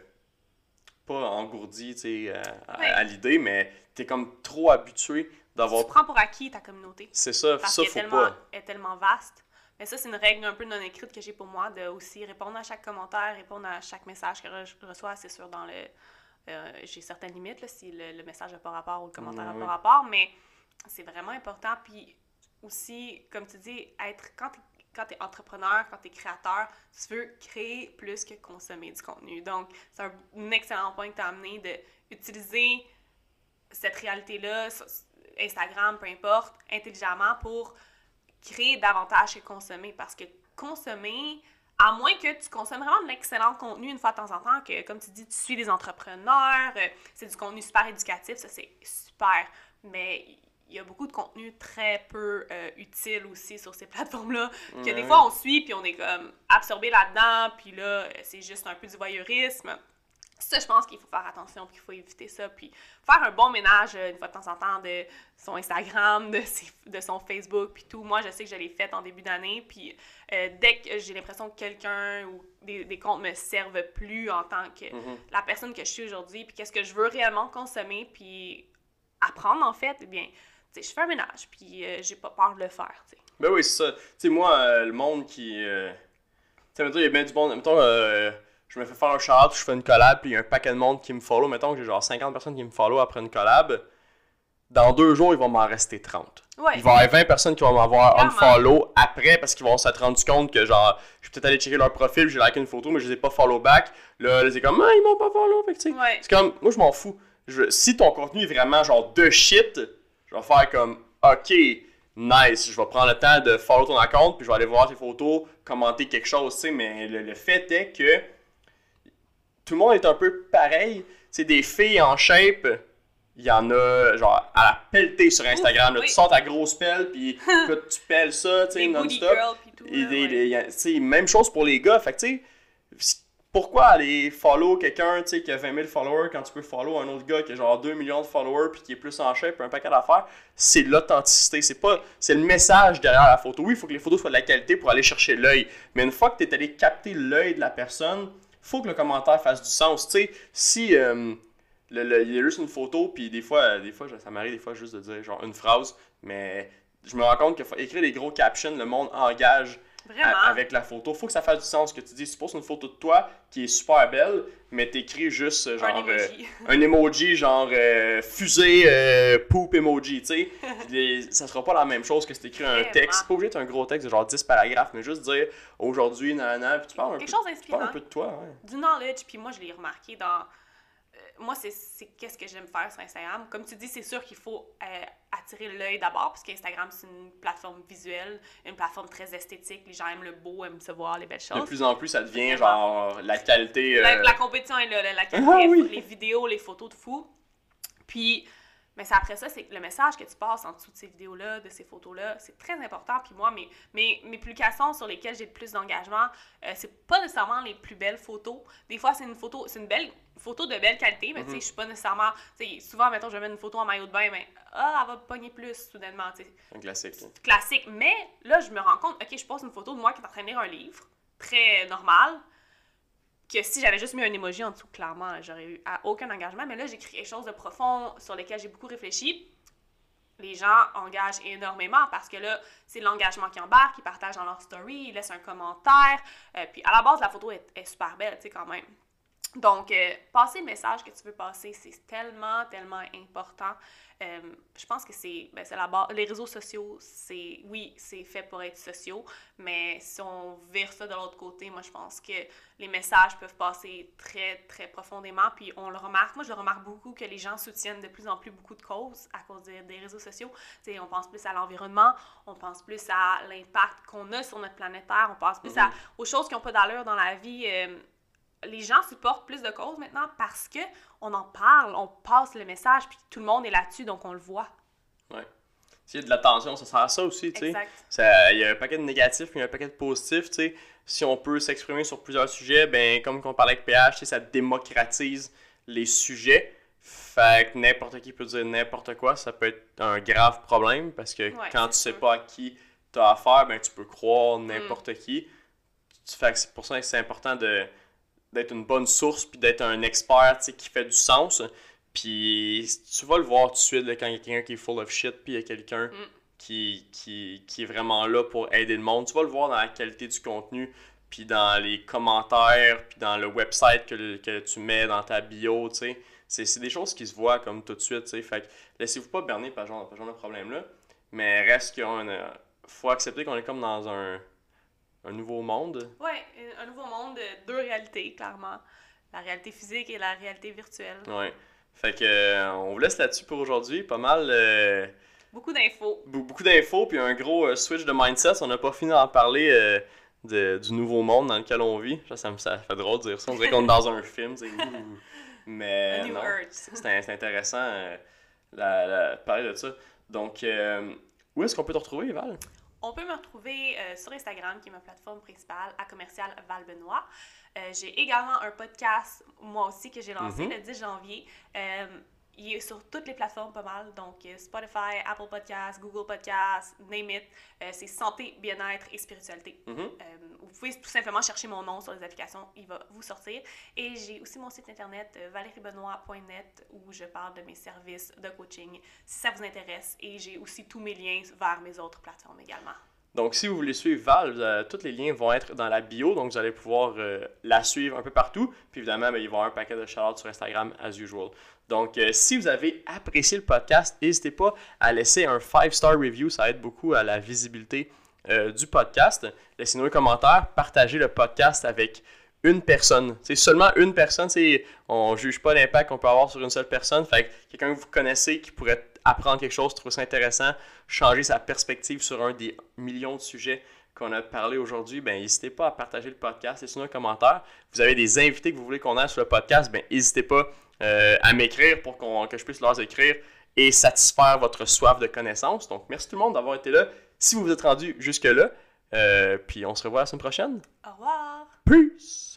pas engourdi, tu à, à- Ouais. à l'idée, mais t'es comme trop habitué d'avoir. Tu prends pour acquis ta communauté. C'est ça, Parce ça, faut tellement, pas. est tellement vaste. Mais ça, c'est une règle un peu non écrite que j'ai pour moi, de aussi répondre à chaque commentaire, répondre à chaque message que je reçois. C'est sûr, dans le. euh, j'ai certaines limites, là, si le, le message n'a pas rapport ou le commentaire n'a pas rapport, mais c'est vraiment important. Puis aussi, comme tu dis, être quand tu quand es entrepreneur, quand tu es créateur, tu veux créer plus que consommer du contenu. Donc, c'est un, excellent point que tu as amené d'utiliser cette réalité-là, Instagram, peu importe, intelligemment pour créer davantage que consommer. Parce que consommer, à moins que tu consommes vraiment de l'excellent contenu une fois de temps en temps, que comme tu dis, tu suis des entrepreneurs, euh, c'est du contenu super éducatif, ça c'est super. Mais il y a beaucoup de contenu très peu euh, utile aussi sur ces plateformes-là, que des fois on suit puis on est comme absorbé là-dedans, puis là c'est juste un peu du voyeurisme. Ça, je pense qu'il faut faire attention, puis qu'il faut éviter ça, puis faire un bon ménage euh, une fois de temps en temps de son Instagram, de, ses- de son Facebook, puis tout. Moi, je sais que je l'ai fait en début d'année, puis euh, dès que j'ai l'impression que quelqu'un ou des, des comptes me servent plus en tant que Mhm. la personne que je suis aujourd'hui, puis qu'est-ce que je veux réellement consommer, puis apprendre en fait, eh bien, je fais un ménage, puis euh, j'ai pas peur de le faire, tu sais. Ben oui, c'est ça. Tu sais, moi, euh, le monde qui. euh, Tu sais, mettons, il y a bien du monde. Mettons, euh, je me fais faire un shout je fais une collab, puis il y a un paquet de monde qui me follow. Mettons que j'ai genre 50 personnes qui me follow après une collab. Dans deux jours, il va m'en rester 30. Ouais. Il va y avoir 20 personnes qui vont m'avoir unfollow après parce qu'ils vont s'être rendu compte que genre, je suis peut-être allé checker leur profil, j'ai liké une photo, mais je les ai pas follow back. Là, c'est comme, ah, ils m'ont pas follow. Fait Ouais. c'est comme, moi, je m'en fous. Je, si ton contenu est vraiment genre de shit, je vais faire comme, ok, nice, je vais prendre le temps de follow ton account, puis je vais aller voir tes photos, commenter quelque chose, tu sais, mais le, le fait est que tout le monde est un peu pareil. C'est des filles en shape, il y en a genre à la pelletée sur Instagram. là. oui. Tu sors ta grosse pelle, puis tu pelles ça, tu sais, non-stop. ouais. même chose pour les gars. Fait que, tu sais, pourquoi aller follow quelqu'un qui a 20 000 followers quand tu peux follow un autre gars qui a genre 2 millions de followers puis qui est plus en shape, un paquet d'affaires? C'est l'authenticité. C'est pas, c'est le message derrière la photo. Oui, il faut que les photos soient de la qualité pour aller chercher l'œil. Mais une fois que tu es allé capter l'œil de la personne, faut que le commentaire fasse du sens. Tu sais, si euh, le- le- il y a juste une photo, puis des fois, euh, des fois ça m'arrive des fois juste de dire genre une phrase, mais je me rends compte qu'il faut écrire des gros captions, le monde engage Vraiment. avec la photo. Faut que ça fasse du sens que tu dis. Poses une photo de toi qui est super belle, mais t'écris juste euh, genre un emoji. euh, un emoji genre euh, fusée euh, poop emoji, tu sais. Les- ça sera pas la même chose que si t'écris un texte. C'est pas obligé d'être un gros texte de genre 10 paragraphes, mais juste dire aujourd'hui, nanana, puis tu parles un Quelque peu, chose tu parles un peu de toi, ouais. du knowledge, puis moi, je l'ai remarqué dans... moi, c'est qu'est-ce que j'aime faire sur Instagram. Comme tu dis, c'est sûr qu'il faut euh, attirer l'œil d'abord, parce qu'Instagram, c'est une plateforme visuelle, une plateforme très esthétique. Les gens aiment le beau, aiment se voir les belles De choses. plus en plus, ça devient genre la qualité. La, euh, la compétition est là, la, la qualité, Ah oui. les vidéos, les photos de fou. Puis, mais c'est après ça, c'est le message que tu passes en dessous de ces vidéos-là, de ces photos-là, c'est très important. Puis moi, mes, mes, mes publications sur lesquelles j'ai le plus d'engagement, euh, c'est pas nécessairement les plus belles photos. Des fois, c'est une photo, c'est une belle photo de belle qualité, mais tu sais, Mhm. je suis pas nécessairement. Tu sais, souvent, mettons, je mettre une photo en maillot de bain, mais ah, elle va pogner plus soudainement, tu sais un classique. classique. Mais là, je me rends compte, ok, je pose une photo de moi qui est en train de lire un livre, très normal, que si j'avais juste mis un emoji en dessous, clairement, j'aurais eu à aucun engagement. Mais là, j'écris quelque chose de profond sur lequel j'ai beaucoup réfléchi. Les gens engagent énormément parce que là, c'est l'engagement qui embarque, ils partagent dans leur story, ils laissent un commentaire. Euh, puis à la base, la photo est, est super belle, tu sais, quand même. Donc, euh, passer le message que tu veux passer, c'est tellement, tellement important. Euh, je pense que c'est ben, c'est la base. Les réseaux sociaux, c'est oui, c'est fait pour être sociaux, mais si on vire ça de l'autre côté, moi, je pense que les messages peuvent passer très, très profondément. Puis on le remarque, moi, je le remarque beaucoup que les gens soutiennent de plus en plus beaucoup de causes à cause des réseaux sociaux. on pense plus à l'environnement, on pense plus à l'impact qu'on a sur notre planète Terre, on pense plus à, mm-hmm. aux choses qui n'ont pas d'allure dans la vie. Euh, les gens supportent plus de causes maintenant parce que on en parle, on passe le message, puis tout le monde est là-dessus, donc on le voit. Ouais. S'il y a de l'attention, ça sert à ça aussi, tu sais. Il y a un paquet de négatifs, puis il y a un paquet de positifs, tu sais. Si on peut s'exprimer sur plusieurs sujets, ben comme on parlait avec PH, ça démocratise les sujets. Fait que n'importe qui peut dire n'importe quoi, ça peut être un grave problème parce que quand tu sais pas à qui tu as affaire, ben tu peux croire n'importe mm. qui. Fait que c'est pour ça que c'est important de d'être une bonne source puis d'être un expert qui fait du sens. Puis tu vas le voir tout de suite quand il y a quelqu'un qui est full of shit puis il y a quelqu'un mm. qui, qui, qui, est vraiment là pour aider le monde. Tu vas le voir dans la qualité du contenu puis dans les commentaires puis dans le website que, que tu mets dans ta bio, tu sais. C'est des choses qui se voient comme tout de suite, tu sais. Fait que laissez-vous pas berner par ce genre, de problème-là. Mais reste qu'il faut accepter qu'on est comme dans un un nouveau monde. Oui, un nouveau monde, deux réalités, clairement. La réalité physique et la réalité virtuelle. Oui. Fait que euh, on vous laisse là-dessus pour aujourd'hui. Pas mal. Euh, beaucoup d'infos. Beaucoup d'infos, puis un gros euh, switch de mindset. On n'a pas fini d'en parler de, du nouveau monde dans lequel on vit. Ça, ça, me, ça fait drôle de dire ça. On dirait qu'on est dans un film. Mais non, c'est intéressant de parler de ça. Donc, où est-ce qu'on peut te retrouver, Val? On peut me retrouver euh, sur Instagram, qui est ma plateforme principale, à commercial Val Benoît. Euh, j'ai également un podcast, moi aussi, que j'ai lancé mhm. le 10 janvier. Euh, il est sur toutes les plateformes pas mal, donc Spotify, Apple Podcasts, Google Podcasts, name it. c'est santé, bien-être et spiritualité. Mhm. vous pouvez tout simplement chercher mon nom sur les applications, il va vous sortir. Et j'ai aussi mon site internet valeriebenoit.net où je parle de mes services de coaching si ça vous intéresse. Et j'ai aussi tous mes liens vers mes autres plateformes également. Donc, si vous voulez suivre Val, euh, tous les liens vont être dans la bio, donc vous allez pouvoir euh, la suivre un peu partout. Puis évidemment, ben, il va y avoir un paquet de shout sur Instagram, as usual. Donc, euh, si vous avez apprécié le podcast, n'hésitez pas à laisser un 5-star review, ça aide beaucoup à la visibilité du podcast. Laissez-nous un commentaire, partagez le podcast avec une personne. C'est seulement une personne, on ne juge pas l'impact qu'on peut avoir sur une seule personne. Fait quelqu'un que vous connaissez qui pourrait apprendre quelque chose, trouver ça intéressant, changer sa perspective sur un des millions de sujets qu'on a parlé aujourd'hui, ben n'hésitez pas à partager le podcast, laissez-nous un commentaire. Vous avez des invités que vous voulez qu'on ait sur le podcast, ben n'hésitez pas euh, à m'écrire pour que je puisse leur écrire et satisfaire votre soif de connaissances. Donc merci tout le monde d'avoir été là. Si vous vous êtes rendu jusque-là, euh, puis on se revoit la semaine prochaine. Au revoir. Peace!